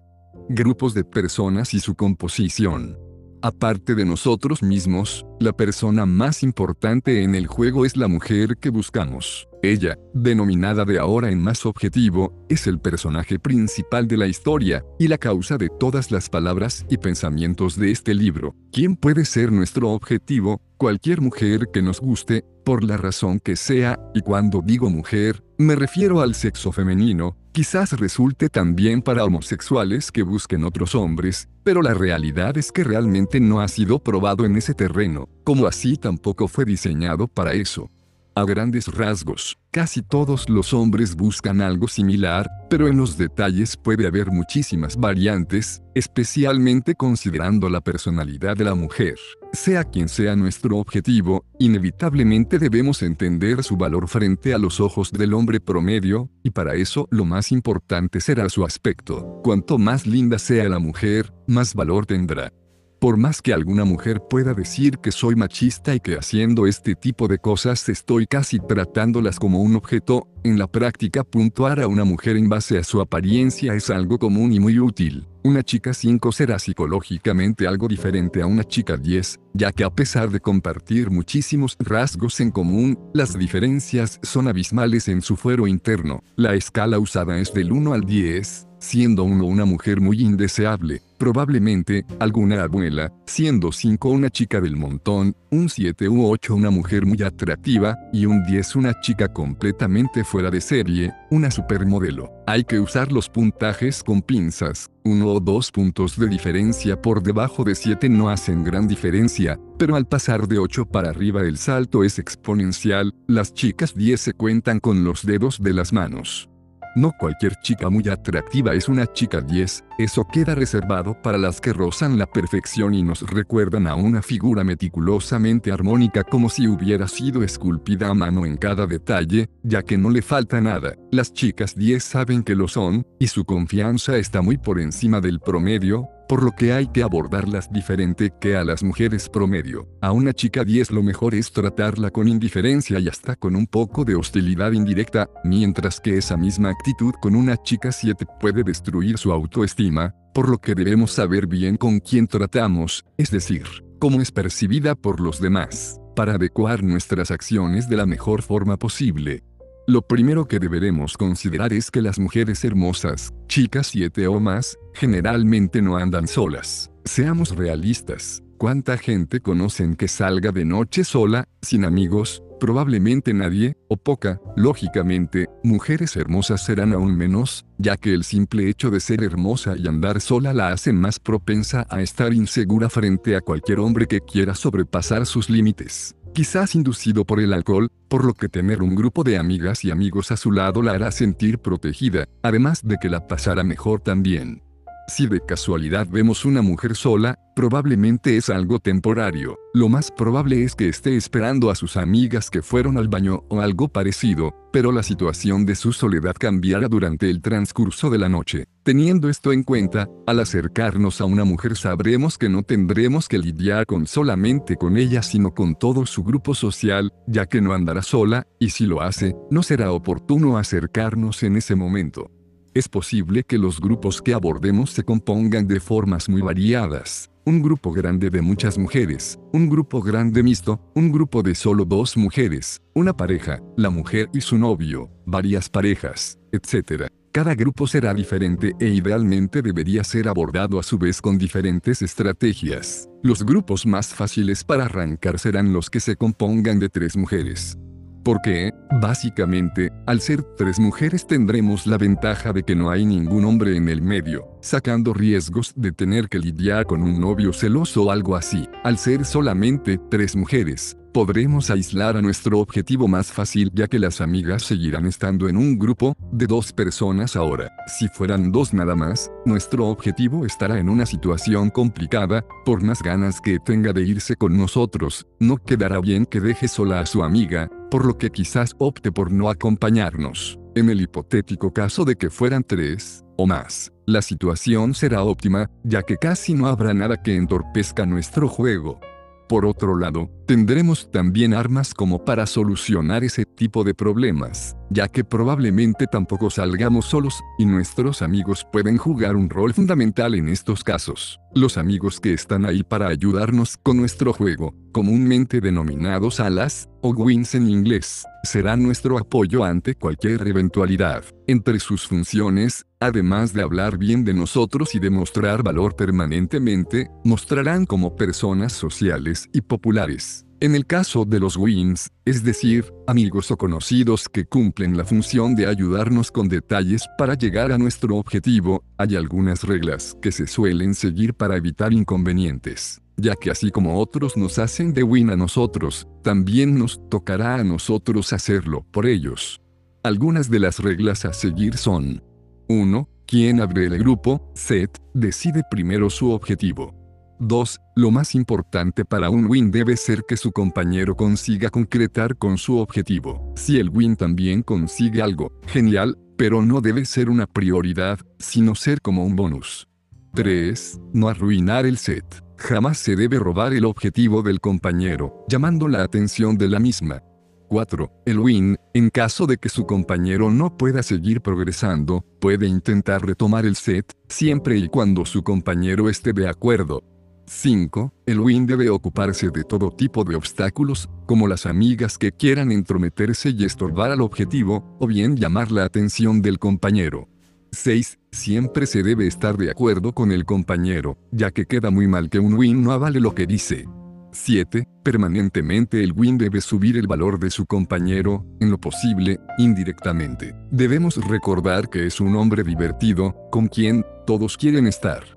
A: grupos de personas y su composición. Aparte de nosotros mismos, la persona más importante en el juego es la mujer que buscamos. Ella, denominada de ahora en más objetivo, es el personaje principal de la historia, y la causa de todas las palabras y pensamientos de este libro. ¿Quién puede ser nuestro objetivo? Cualquier mujer que nos guste, por la razón que sea, y cuando digo mujer, me refiero al sexo femenino, quizás resulte también para homosexuales que busquen otros hombres, pero la realidad es que realmente no ha sido probado en ese terreno, como así tampoco fue diseñado para eso. A grandes rasgos, casi todos los hombres buscan algo similar, pero en los detalles puede haber muchísimas variantes, especialmente considerando la personalidad de la mujer. Sea quien sea nuestro objetivo, inevitablemente debemos entender su valor frente a los ojos del hombre promedio, y para eso lo más importante será su aspecto. Cuanto más linda sea la mujer, más valor tendrá. Por más que alguna mujer pueda decir que soy machista y que haciendo este tipo de cosas estoy casi tratándolas como un objeto, en la práctica puntuar a una mujer en base a su apariencia es algo común y muy útil. Una chica 5 será psicológicamente algo diferente a una chica 10, ya que a pesar de compartir muchísimos rasgos en común, las diferencias son abismales en su fuero interno. La escala usada es del 1 al 10, siendo uno una mujer muy indeseable, probablemente, alguna abuela, siendo 5 una chica del montón, un 7 u 8 una mujer muy atractiva, y un 10 una chica completamente fuera de serie, una supermodelo. Hay que usar los puntajes con pinzas, uno o dos puntos de diferencia por debajo de 7 no hacen gran diferencia, pero al pasar de 8 para arriba el salto es exponencial, las chicas 10 se cuentan con los dedos de las manos. No cualquier chica muy atractiva es una chica 10, eso queda reservado para las que rozan la perfección y nos recuerdan a una figura meticulosamente armónica como si hubiera sido esculpida a mano en cada detalle, ya que no le falta nada. Las chicas 10 saben que lo son, y su confianza está muy por encima del promedio, por lo que hay que abordarlas diferente que a las mujeres promedio. A una chica 10 lo mejor es tratarla con indiferencia y hasta con un poco de hostilidad indirecta, mientras que esa misma actitud con una chica 7 puede destruir su autoestima, por lo que debemos saber bien con quién tratamos, es decir, cómo es percibida por los demás, para adecuar nuestras acciones de la mejor forma posible. Lo primero que deberemos considerar es que las mujeres hermosas, chicas 7 o más, generalmente no andan solas. Seamos realistas, ¿cuánta gente conocen que salga de noche sola, sin amigos? Probablemente nadie, o poca, lógicamente, mujeres hermosas serán aún menos, ya que el simple hecho de ser hermosa y andar sola la hace más propensa a estar insegura frente a cualquier hombre que quiera sobrepasar sus límites quizás inducido por el alcohol, por lo que tener un grupo de amigas y amigos a su lado la hará sentir protegida, además de que la pasará mejor también. Si de casualidad vemos una mujer sola, probablemente es algo temporario. Lo más probable es que esté esperando a sus amigas que fueron al baño o algo parecido, pero la situación de su soledad cambiará durante el transcurso de la noche. Teniendo esto en cuenta, al acercarnos a una mujer sabremos que no tendremos que lidiar con solamente con ella sino con todo su grupo social, ya que no andará sola, y si lo hace, no será oportuno acercarnos en ese momento. Es posible que los grupos que abordemos se compongan de formas muy variadas. Un grupo grande de muchas mujeres, un grupo grande mixto, un grupo de solo dos mujeres, una pareja, la mujer y su novio, varias parejas, etc. Cada grupo será diferente e idealmente debería ser abordado a su vez con diferentes estrategias. Los grupos más fáciles para arrancar serán los que se compongan de tres mujeres, porque, básicamente, al ser tres mujeres tendremos la ventaja de que no hay ningún hombre en el medio, sacando riesgos de tener que lidiar con un novio celoso o algo así. Al ser solamente tres mujeres, podremos aislar a nuestro objetivo más fácil ya que las amigas seguirán estando en un grupo de dos personas ahora. Si fueran dos nada más, nuestro objetivo estará en una situación complicada, por más ganas que tenga de irse con nosotros, no quedará bien que deje sola a su amiga, por lo que quizás opte por no acompañarnos. En el hipotético caso de que fueran tres, o más, la situación será óptima, ya que casi no habrá nada que entorpezca nuestro juego. Por otro lado, tendremos también armas como para solucionar ese tipo de problemas, ya que probablemente tampoco salgamos solos, y nuestros amigos pueden jugar un rol fundamental en estos casos. Los amigos que están ahí para ayudarnos con nuestro juego, comúnmente denominados alas, o wins en inglés, serán nuestro apoyo ante cualquier eventualidad. Entre sus funciones, además de hablar bien de nosotros y demostrar valor permanentemente, mostrarán como personas sociales y populares. En el caso de los wins, es decir, amigos o conocidos que cumplen la función de ayudarnos con detalles para llegar a nuestro objetivo, hay algunas reglas que se suelen seguir para evitar inconvenientes, ya que así como otros nos hacen de win a nosotros, también nos tocará a nosotros hacerlo por ellos. Algunas de las reglas a seguir son 1. Quien abre el grupo, set, decide primero su objetivo. 2. Lo más importante para un win debe ser que su compañero consiga concretar con su objetivo. Si el win también consigue algo, genial, pero no debe ser una prioridad, sino ser como un bonus. 3. No arruinar el set. Jamás se debe robar el objetivo del compañero, llamando la atención de la misma. 4. El win, en caso de que su compañero no pueda seguir progresando, puede intentar retomar el set, siempre y cuando su compañero esté de acuerdo. 5. El win debe ocuparse de todo tipo de obstáculos, como las amigas que quieran entrometerse y estorbar al objetivo, o bien llamar la atención del compañero. 6. Siempre se debe estar de acuerdo con el compañero, ya que queda muy mal que un win no avale lo que dice. 7. Permanentemente el win debe subir el valor de su compañero, en lo posible, indirectamente. Debemos recordar que es un hombre divertido, con quien todos quieren estar.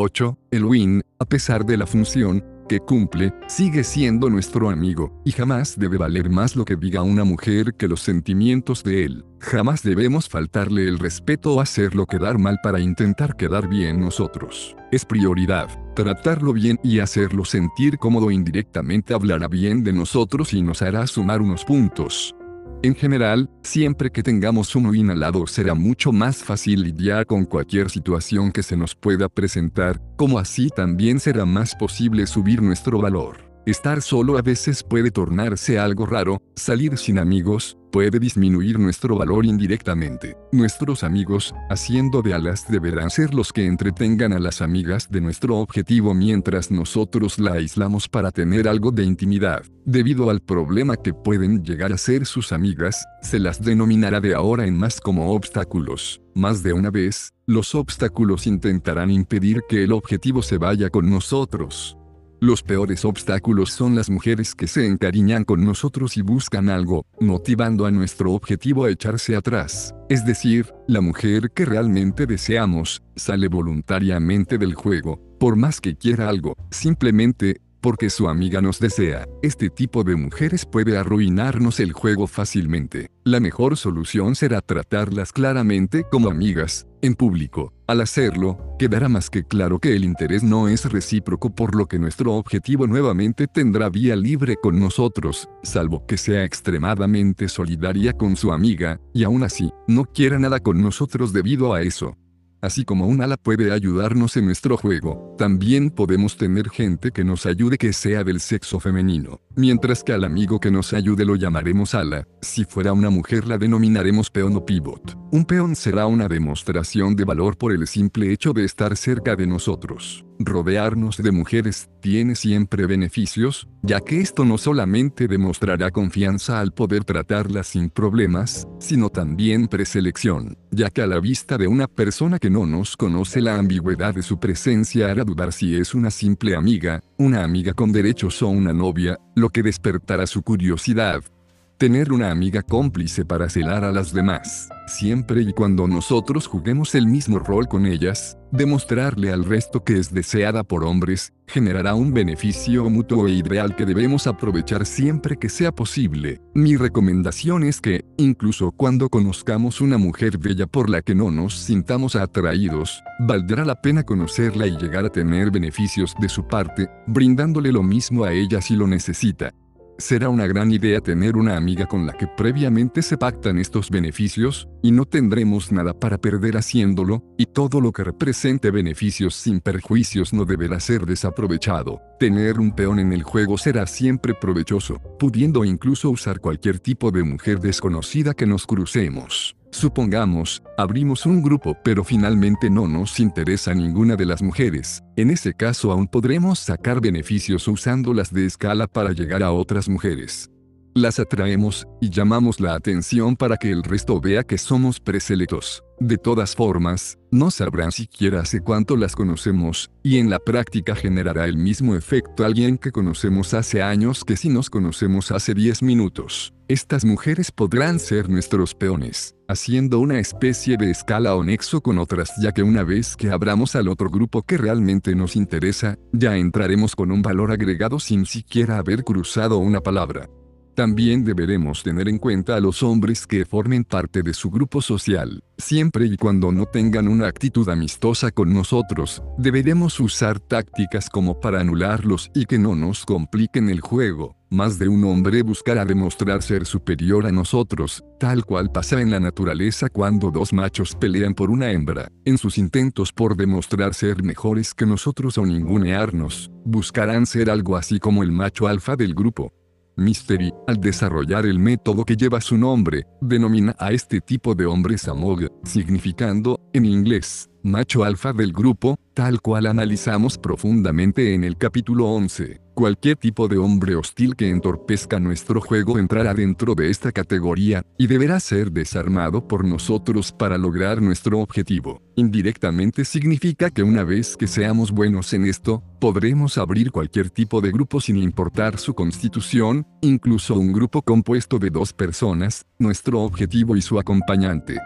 A: 8. El win, a pesar de la función que cumple, sigue siendo nuestro amigo, y jamás debe valer más lo que diga una mujer que los sentimientos de él. Jamás debemos faltarle el respeto o hacerlo quedar mal para intentar quedar bien nosotros. Es prioridad, tratarlo bien y hacerlo sentir cómodo indirectamente hablará bien de nosotros y nos hará sumar unos puntos. En general, siempre que tengamos uno inhalado será mucho más fácil lidiar con cualquier situación que se nos pueda presentar, como así también será más posible subir nuestro valor. Estar solo a veces puede tornarse algo raro, salir sin amigos, puede disminuir nuestro valor indirectamente. Nuestros amigos, haciendo de alas, deberán ser los que entretengan a las amigas de nuestro objetivo mientras nosotros la aislamos para tener algo de intimidad. Debido al problema que pueden llegar a ser sus amigas, se las denominará de ahora en más como obstáculos. Más de una vez, los obstáculos intentarán impedir que el objetivo se vaya con nosotros. Los peores obstáculos son las mujeres que se encariñan con nosotros y buscan algo, motivando a nuestro objetivo a echarse atrás. Es decir, la mujer que realmente deseamos, sale voluntariamente del juego, por más que quiera algo, simplemente, porque su amiga nos desea. Este tipo de mujeres puede arruinarnos el juego fácilmente. La mejor solución será tratarlas claramente como amigas, en público. Al hacerlo, quedará más que claro que el interés no es recíproco por lo que nuestro objetivo nuevamente tendrá vía libre con nosotros, salvo que sea extremadamente solidaria con su amiga, y aún así, no quiera nada con nosotros debido a eso. Así como un ala puede ayudarnos en nuestro juego, también podemos tener gente que nos ayude que sea del sexo femenino. Mientras que al amigo que nos ayude lo llamaremos ala, si fuera una mujer la denominaremos peón o pivot. Un peón será una demostración de valor por el simple hecho de estar cerca de nosotros. Rodearnos de mujeres tiene siempre beneficios, ya que esto no solamente demostrará confianza al poder tratarlas sin problemas, sino también preselección, ya que a la vista de una persona que no nos conoce la ambigüedad de su presencia hará dudar si es una simple amiga, una amiga con derechos o una novia, lo que despertará su curiosidad. Tener una amiga cómplice para celar a las demás, siempre y cuando nosotros juguemos el mismo rol con ellas, demostrarle al resto que es deseada por hombres, generará un beneficio mutuo e ideal que debemos aprovechar siempre que sea posible. Mi recomendación es que, incluso cuando conozcamos una mujer bella por la que no nos sintamos atraídos, valdrá la pena conocerla y llegar a tener beneficios de su parte, brindándole lo mismo a ella si lo necesita. Será una gran idea tener una amiga con la que previamente se pactan estos beneficios, y no tendremos nada para perder haciéndolo, y todo lo que represente beneficios sin perjuicios no deberá ser desaprovechado. Tener un peón en el juego será siempre provechoso, pudiendo incluso usar cualquier tipo de mujer desconocida que nos crucemos. Supongamos, abrimos un grupo pero finalmente no nos interesa ninguna de las mujeres. En ese caso aún podremos sacar beneficios usándolas de escala para llegar a otras mujeres. Las atraemos, y llamamos la atención para que el resto vea que somos preselectos. De todas formas, no sabrán siquiera hace cuánto las conocemos, y en la práctica generará el mismo efecto alguien que conocemos hace años que si nos conocemos hace 10 minutos. Estas mujeres podrán ser nuestros peones, haciendo una especie de escala o nexo con otras ya que una vez que abramos al otro grupo que realmente nos interesa, ya entraremos con un valor agregado sin siquiera haber cruzado una palabra. También deberemos tener en cuenta a los hombres que formen parte de su grupo social. Siempre y cuando no tengan una actitud amistosa con nosotros, deberemos usar tácticas como para anularlos y que no nos compliquen el juego. Más de un hombre buscará demostrar ser superior a nosotros, tal cual pasa en la naturaleza cuando dos machos pelean por una hembra. En sus intentos por demostrar ser mejores que nosotros o ningunearnos, buscarán ser algo así como el macho alfa del grupo. Mystery, al desarrollar el método que lleva su nombre, denomina a este tipo de hombres Amog, significando, en inglés, macho alfa del grupo, tal cual analizamos profundamente en el capítulo 11. Cualquier tipo de hombre hostil que entorpezca nuestro juego entrará dentro de esta categoría, y deberá ser desarmado por nosotros para lograr nuestro objetivo. Indirectamente significa que una vez que seamos buenos en esto, podremos abrir cualquier tipo de grupo sin importar su constitución, incluso un grupo compuesto de dos personas, nuestro objetivo y su acompañante.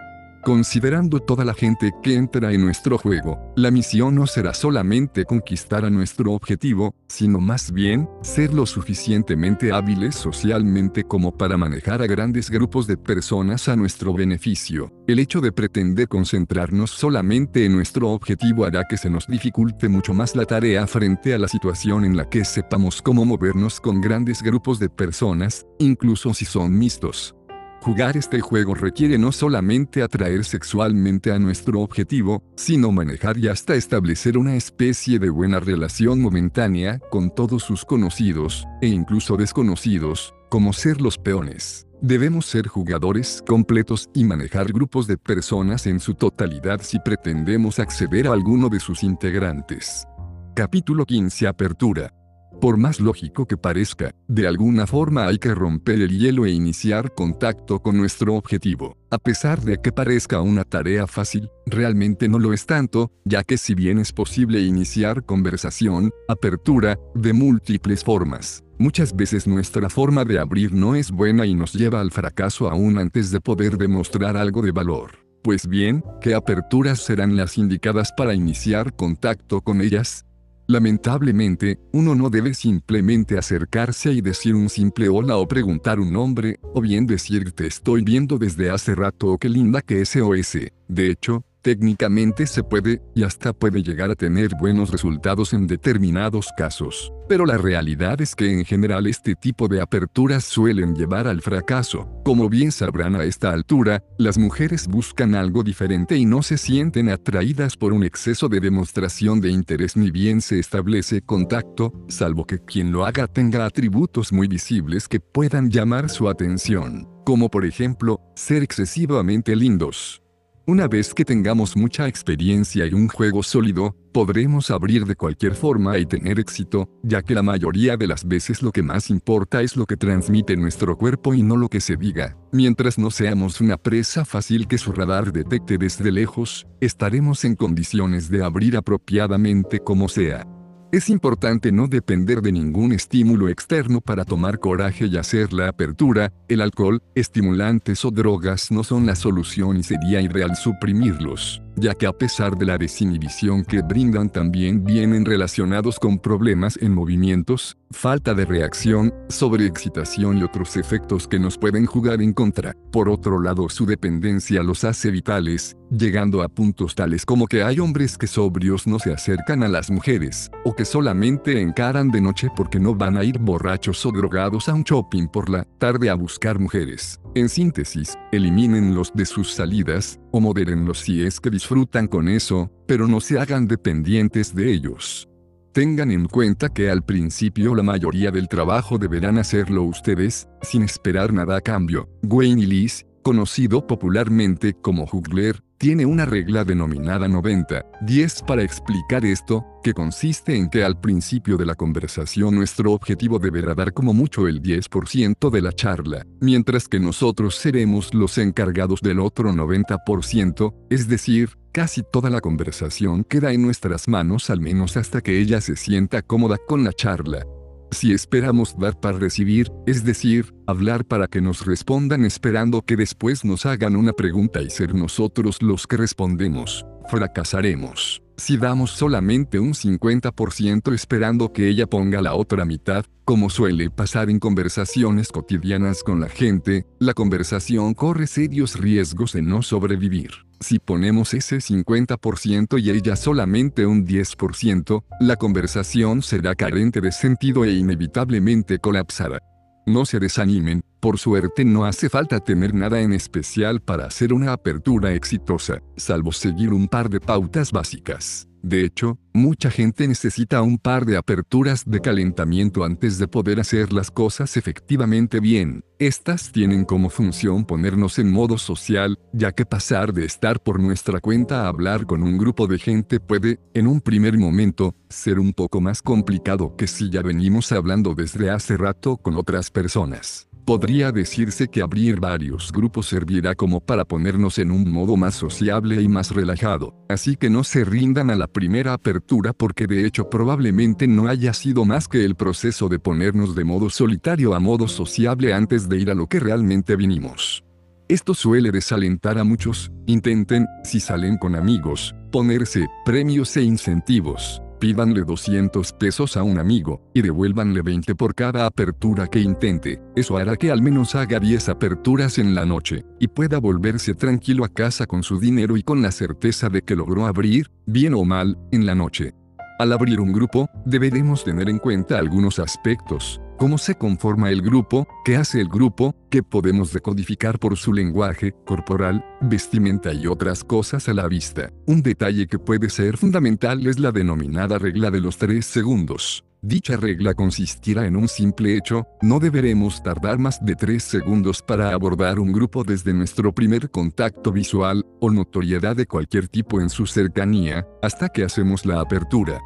A: Considerando toda la gente que entra en nuestro juego, la misión no será solamente conquistar a nuestro objetivo, sino más bien, ser lo suficientemente hábiles socialmente como para manejar a grandes grupos de personas a nuestro beneficio. El hecho de pretender concentrarnos solamente en nuestro objetivo hará que se nos dificulte mucho más la tarea frente a la situación en la que sepamos cómo movernos con grandes grupos de personas, incluso si son mixtos. Jugar este juego requiere no solamente atraer sexualmente a nuestro objetivo, sino manejar y hasta establecer una especie de buena relación momentánea con todos sus conocidos, e incluso desconocidos, como ser los peones. Debemos ser jugadores completos y manejar grupos de personas en su totalidad si pretendemos acceder a alguno de sus integrantes. Capítulo 15 Apertura por más lógico que parezca, de alguna forma hay que romper el hielo e iniciar contacto con nuestro objetivo. A pesar de que parezca una tarea fácil, realmente no lo es tanto, ya que si bien es posible iniciar conversación, apertura, de múltiples formas, muchas veces nuestra forma de abrir no es buena y nos lleva al fracaso aún antes de poder demostrar algo de valor. Pues bien, ¿qué aperturas serán las indicadas para iniciar contacto con ellas? Lamentablemente, uno no debe simplemente acercarse y decir un simple hola o preguntar un nombre, o bien decir te estoy viendo desde hace rato o qué linda que es SOS. De hecho, Técnicamente se puede, y hasta puede llegar a tener buenos resultados en determinados casos. Pero la realidad es que en general este tipo de aperturas suelen llevar al fracaso. Como bien sabrán a esta altura, las mujeres buscan algo diferente y no se sienten atraídas por un exceso de demostración de interés ni bien se establece contacto, salvo que quien lo haga tenga atributos muy visibles que puedan llamar su atención, como por ejemplo, ser excesivamente lindos. Una vez que tengamos mucha experiencia y un juego sólido, podremos abrir de cualquier forma y tener éxito, ya que la mayoría de las veces lo que más importa es lo que transmite nuestro cuerpo y no lo que se diga. Mientras no seamos una presa fácil que su radar detecte desde lejos, estaremos en condiciones de abrir apropiadamente como sea. Es importante no depender de ningún estímulo externo para tomar coraje y hacer la apertura, el alcohol, estimulantes o drogas no son la solución y sería irreal suprimirlos ya que a pesar de la desinhibición que brindan también vienen relacionados con problemas en movimientos, falta de reacción, sobreexcitación y otros efectos que nos pueden jugar en contra. Por otro lado, su dependencia los hace vitales, llegando a puntos tales como que hay hombres que sobrios no se acercan a las mujeres, o que solamente encaran de noche porque no van a ir borrachos o drogados a un shopping por la tarde a buscar mujeres. En síntesis, elimínenlos de sus salidas, o modérenlos si es que con eso, pero no se hagan dependientes de ellos. Tengan en cuenta que al principio la mayoría del trabajo deberán hacerlo ustedes, sin esperar nada a cambio. Wayne Liz, conocido popularmente como Hugler, tiene una regla denominada 90-10 para explicar esto, que consiste en que al principio de la conversación nuestro objetivo deberá dar como mucho el 10% de la charla, mientras que nosotros seremos los encargados del otro 90%, es decir, casi toda la conversación queda en nuestras manos al menos hasta que ella se sienta cómoda con la charla. Si esperamos dar para recibir, es decir, hablar para que nos respondan esperando que después nos hagan una pregunta y ser nosotros los que respondemos, fracasaremos. Si damos solamente un 50% esperando que ella ponga la otra mitad, como suele pasar en conversaciones cotidianas con la gente, la conversación corre serios riesgos de no sobrevivir. Si ponemos ese 50% y ella solamente un 10%, la conversación será carente de sentido e inevitablemente colapsará. No se desanimen, por suerte no hace falta tener nada en especial para hacer una apertura exitosa, salvo seguir un par de pautas básicas. De hecho, mucha gente necesita un par de aperturas de calentamiento antes de poder hacer las cosas efectivamente bien. Estas tienen como función ponernos en modo social, ya que pasar de estar por nuestra cuenta a hablar con un grupo de gente puede, en un primer momento, ser un poco más complicado que si ya venimos hablando desde hace rato con otras personas. Podría decirse que abrir varios grupos servirá como para ponernos en un modo más sociable y más relajado, así que no se rindan a la primera apertura porque de hecho probablemente no haya sido más que el proceso de ponernos de modo solitario a modo sociable antes de ir a lo que realmente vinimos. Esto suele desalentar a muchos, intenten, si salen con amigos, ponerse premios e incentivos, Pídanle 200 pesos a un amigo, y devuélvanle 20 por cada apertura que intente. Eso hará que al menos haga 10 aperturas en la noche, y pueda volverse tranquilo a casa con su dinero y con la certeza de que logró abrir, bien o mal, en la noche. Al abrir un grupo, deberemos tener en cuenta algunos aspectos, cómo se conforma el grupo, qué hace el grupo, qué podemos decodificar por su lenguaje corporal, vestimenta y otras cosas a la vista. Un detalle que puede ser fundamental es la denominada regla de los tres segundos. Dicha regla consistirá en un simple hecho, no deberemos tardar más de tres segundos para abordar un grupo desde nuestro primer contacto visual, o notoriedad de cualquier tipo en su cercanía, hasta que hacemos la apertura.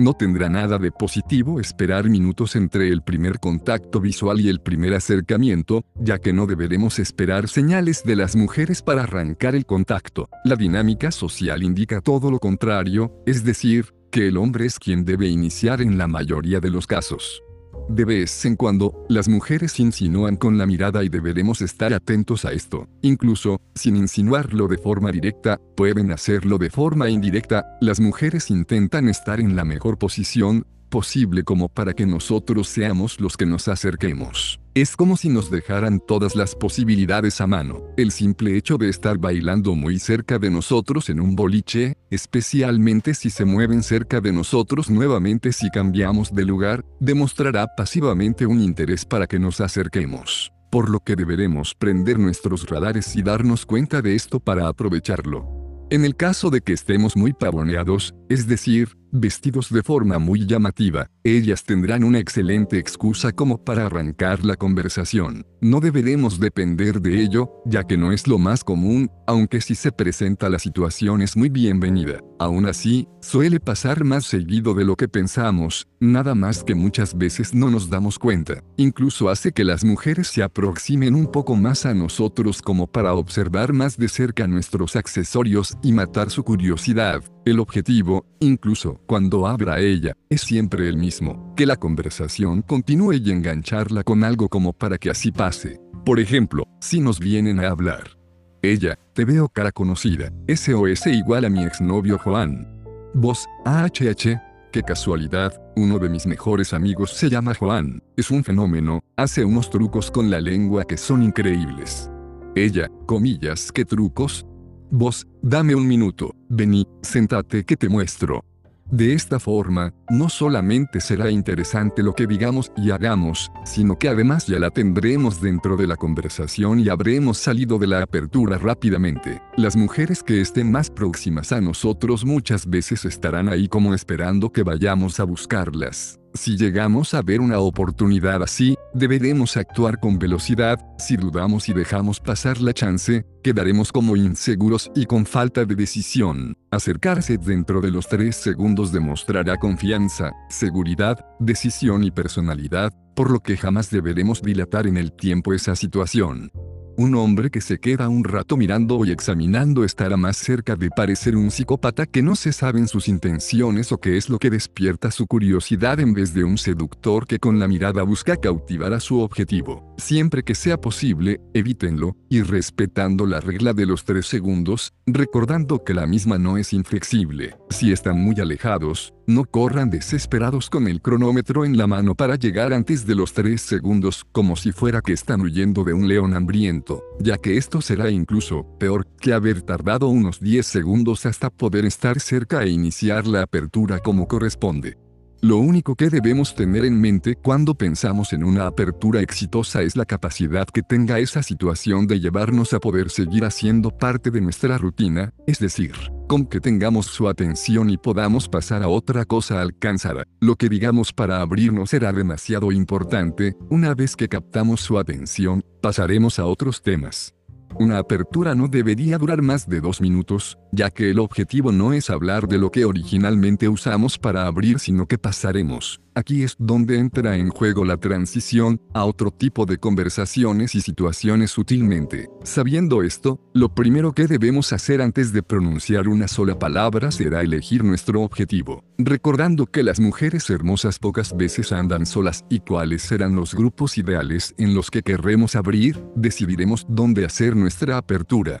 A: No tendrá nada de positivo esperar minutos entre el primer contacto visual y el primer acercamiento, ya que no deberemos esperar señales de las mujeres para arrancar el contacto. La dinámica social indica todo lo contrario, es decir, que el hombre es quien debe iniciar en la mayoría de los casos. De vez en cuando, las mujeres insinúan con la mirada y deberemos estar atentos a esto. Incluso, sin insinuarlo de forma directa, pueden hacerlo de forma indirecta. Las mujeres intentan estar en la mejor posición, posible como para que nosotros seamos los que nos acerquemos. Es como si nos dejaran todas las posibilidades a mano. El simple hecho de estar bailando muy cerca de nosotros en un boliche, especialmente si se mueven cerca de nosotros nuevamente si cambiamos de lugar, demostrará pasivamente un interés para que nos acerquemos. Por lo que deberemos prender nuestros radares y darnos cuenta de esto para aprovecharlo. En el caso de que estemos muy pavoneados, es decir, vestidos de forma muy llamativa, ellas tendrán una excelente excusa como para arrancar la conversación. No deberemos depender de ello, ya que no es lo más común, aunque si se presenta la situación es muy bienvenida. Aún así, suele pasar más seguido de lo que pensamos, nada más que muchas veces no nos damos cuenta. Incluso hace que las mujeres se aproximen un poco más a nosotros como para observar más de cerca nuestros accesorios y matar su curiosidad. El objetivo, incluso cuando abra ella, es siempre el mismo, que la conversación continúe y engancharla con algo como para que así pase. Por ejemplo, si nos vienen a hablar. Ella, te veo cara conocida, SOS igual a mi exnovio Juan. Vos, AHH, qué casualidad, uno de mis mejores amigos se llama Juan, es un fenómeno, hace unos trucos con la lengua que son increíbles. Ella, comillas, ¿qué trucos? Vos, dame un minuto, vení, sentate que te muestro. De esta forma, no solamente será interesante lo que digamos y hagamos, sino que además ya la tendremos dentro de la conversación y habremos salido de la apertura rápidamente. Las mujeres que estén más próximas a nosotros muchas veces estarán ahí como esperando que vayamos a buscarlas. Si llegamos a ver una oportunidad así, deberemos actuar con velocidad, si dudamos y dejamos pasar la chance, quedaremos como inseguros y con falta de decisión. Acercarse dentro de los tres segundos demostrará confianza, seguridad, decisión y personalidad, por lo que jamás deberemos dilatar en el tiempo esa situación. Un hombre que se queda un rato mirando y examinando estará más cerca de parecer un psicópata que no se saben sus intenciones o qué es lo que despierta su curiosidad en vez de un seductor que con la mirada busca cautivar a su objetivo. Siempre que sea posible, evítenlo, y respetando la regla de los tres segundos, recordando que la misma no es inflexible. Si están muy alejados, no corran desesperados con el cronómetro en la mano para llegar antes de los 3 segundos como si fuera que están huyendo de un león hambriento, ya que esto será incluso peor que haber tardado unos 10 segundos hasta poder estar cerca e iniciar la apertura como corresponde. Lo único que debemos tener en mente cuando pensamos en una apertura exitosa es la capacidad que tenga esa situación de llevarnos a poder seguir haciendo parte de nuestra rutina, es decir, con que tengamos su atención y podamos pasar a otra cosa alcanzada. Lo que digamos para abrirnos será demasiado importante, una vez que captamos su atención, pasaremos a otros temas. Una apertura no debería durar más de dos minutos, ya que el objetivo no es hablar de lo que originalmente usamos para abrir, sino que pasaremos Aquí es donde entra en juego la transición a otro tipo de conversaciones y situaciones sutilmente. Sabiendo esto, lo primero que debemos hacer antes de pronunciar una sola palabra será elegir nuestro objetivo, recordando que las mujeres hermosas pocas veces andan solas y cuáles serán los grupos ideales en los que querremos abrir, decidiremos dónde hacer nuestra apertura.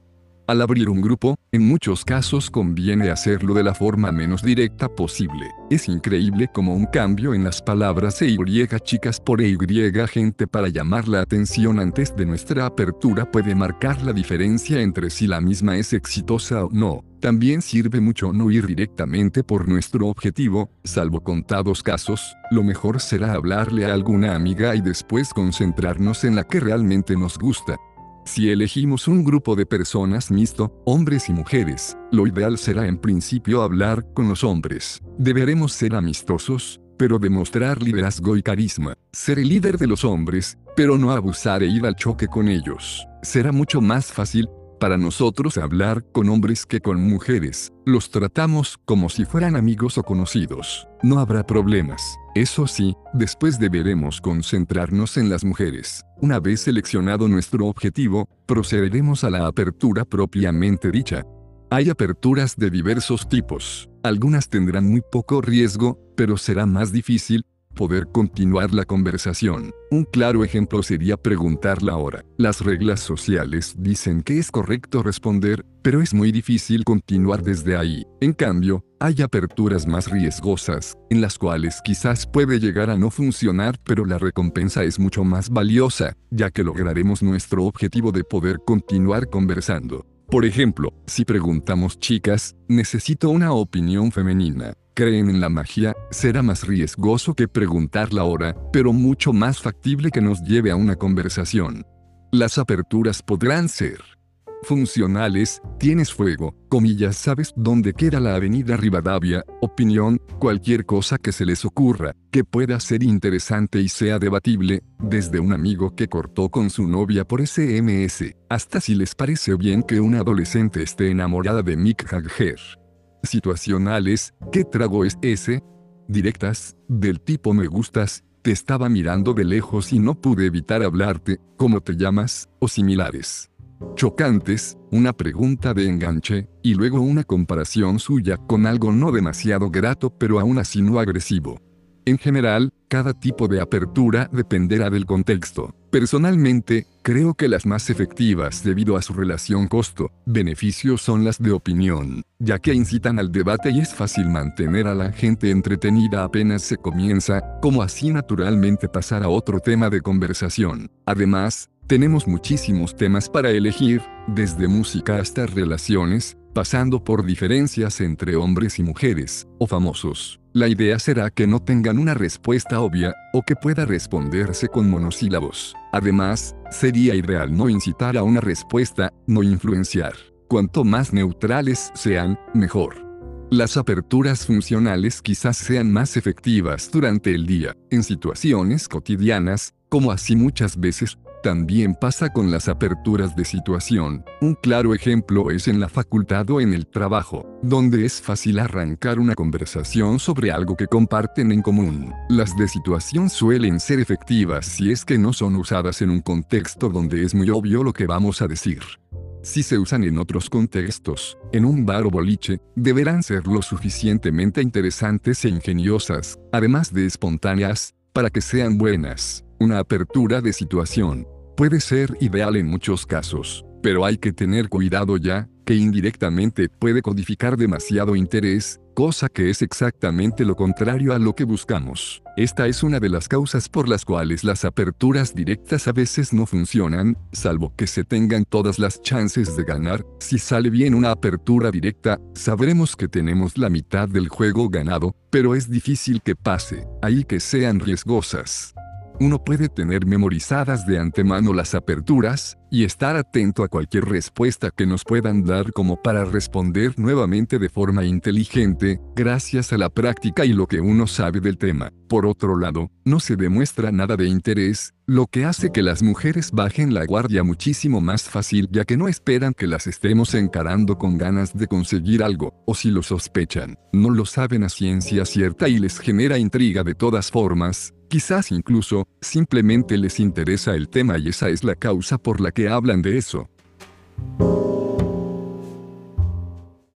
A: Al abrir un grupo, en muchos casos conviene hacerlo de la forma menos directa posible. Es increíble como un cambio en las palabras e y chicas por e y gente para llamar la atención antes de nuestra apertura puede marcar la diferencia entre si la misma es exitosa o no. También sirve mucho no ir directamente por nuestro objetivo, salvo contados casos, lo mejor será hablarle a alguna amiga y después concentrarnos en la que realmente nos gusta. Si elegimos un grupo de personas mixto, hombres y mujeres, lo ideal será en principio hablar con los hombres. Deberemos ser amistosos, pero demostrar liderazgo y carisma. Ser el líder de los hombres, pero no abusar e ir al choque con ellos. Será mucho más fácil, para nosotros hablar con hombres que con mujeres. Los tratamos como si fueran amigos o conocidos. No habrá problemas. Eso sí, después deberemos concentrarnos en las mujeres. Una vez seleccionado nuestro objetivo, procederemos a la apertura propiamente dicha. Hay aperturas de diversos tipos. Algunas tendrán muy poco riesgo, pero será más difícil, poder continuar la conversación. Un claro ejemplo sería preguntar la hora. Las reglas sociales dicen que es correcto responder, pero es muy difícil continuar desde ahí. En cambio, hay aperturas más riesgosas, en las cuales quizás puede llegar a no funcionar, pero la recompensa es mucho más valiosa, ya que lograremos nuestro objetivo de poder continuar conversando. Por ejemplo, si preguntamos chicas, necesito una opinión femenina creen en la magia, será más riesgoso que preguntar la hora, pero mucho más factible que nos lleve a una conversación. Las aperturas podrán ser funcionales, tienes fuego, comillas, sabes dónde queda la avenida Rivadavia, opinión, cualquier cosa que se les ocurra, que pueda ser interesante y sea debatible, desde un amigo que cortó con su novia por SMS, hasta si les parece bien que una adolescente esté enamorada de Mick Jagger. Situacionales, ¿qué trago es ese? Directas, del tipo me gustas, te estaba mirando de lejos y no pude evitar hablarte, ¿cómo te llamas? o similares. Chocantes, una pregunta de enganche, y luego una comparación suya con algo no demasiado grato pero aún así no agresivo. En general, cada tipo de apertura dependerá del contexto. Personalmente, creo que las más efectivas debido a su relación costo-beneficio son las de opinión, ya que incitan al debate y es fácil mantener a la gente entretenida apenas se comienza, como así naturalmente pasar a otro tema de conversación. Además, tenemos muchísimos temas para elegir, desde música hasta relaciones, pasando por diferencias entre hombres y mujeres, o famosos. La idea será que no tengan una respuesta obvia, o que pueda responderse con monosílabos. Además, sería ideal no incitar a una respuesta, no influenciar. Cuanto más neutrales sean, mejor. Las aperturas funcionales quizás sean más efectivas durante el día, en situaciones cotidianas, como así muchas veces también pasa con las aperturas de situación. Un claro ejemplo es en la facultad o en el trabajo, donde es fácil arrancar una conversación sobre algo que comparten en común. Las de situación suelen ser efectivas si es que no son usadas en un contexto donde es muy obvio lo que vamos a decir. Si se usan en otros contextos, en un bar o boliche, deberán ser lo suficientemente interesantes e ingeniosas, además de espontáneas, para que sean buenas. Una apertura de situación puede ser ideal en muchos casos, pero hay que tener cuidado ya, que indirectamente puede codificar demasiado interés, cosa que es exactamente lo contrario a lo que buscamos. Esta es una de las causas por las cuales las aperturas directas a veces no funcionan, salvo que se tengan todas las chances de ganar. Si sale bien una apertura directa, sabremos que tenemos la mitad del juego ganado, pero es difícil que pase, ahí que sean riesgosas. Uno puede tener memorizadas de antemano las aperturas, y estar atento a cualquier respuesta que nos puedan dar como para responder nuevamente de forma inteligente, gracias a la práctica y lo que uno sabe del tema. Por otro lado, no se demuestra nada de interés, lo que hace que las mujeres bajen la guardia muchísimo más fácil ya que no esperan que las estemos encarando con ganas de conseguir algo, o si lo sospechan, no lo saben a ciencia cierta y les genera intriga de todas formas, Quizás incluso, simplemente les interesa el tema y esa es la causa por la que hablan de eso.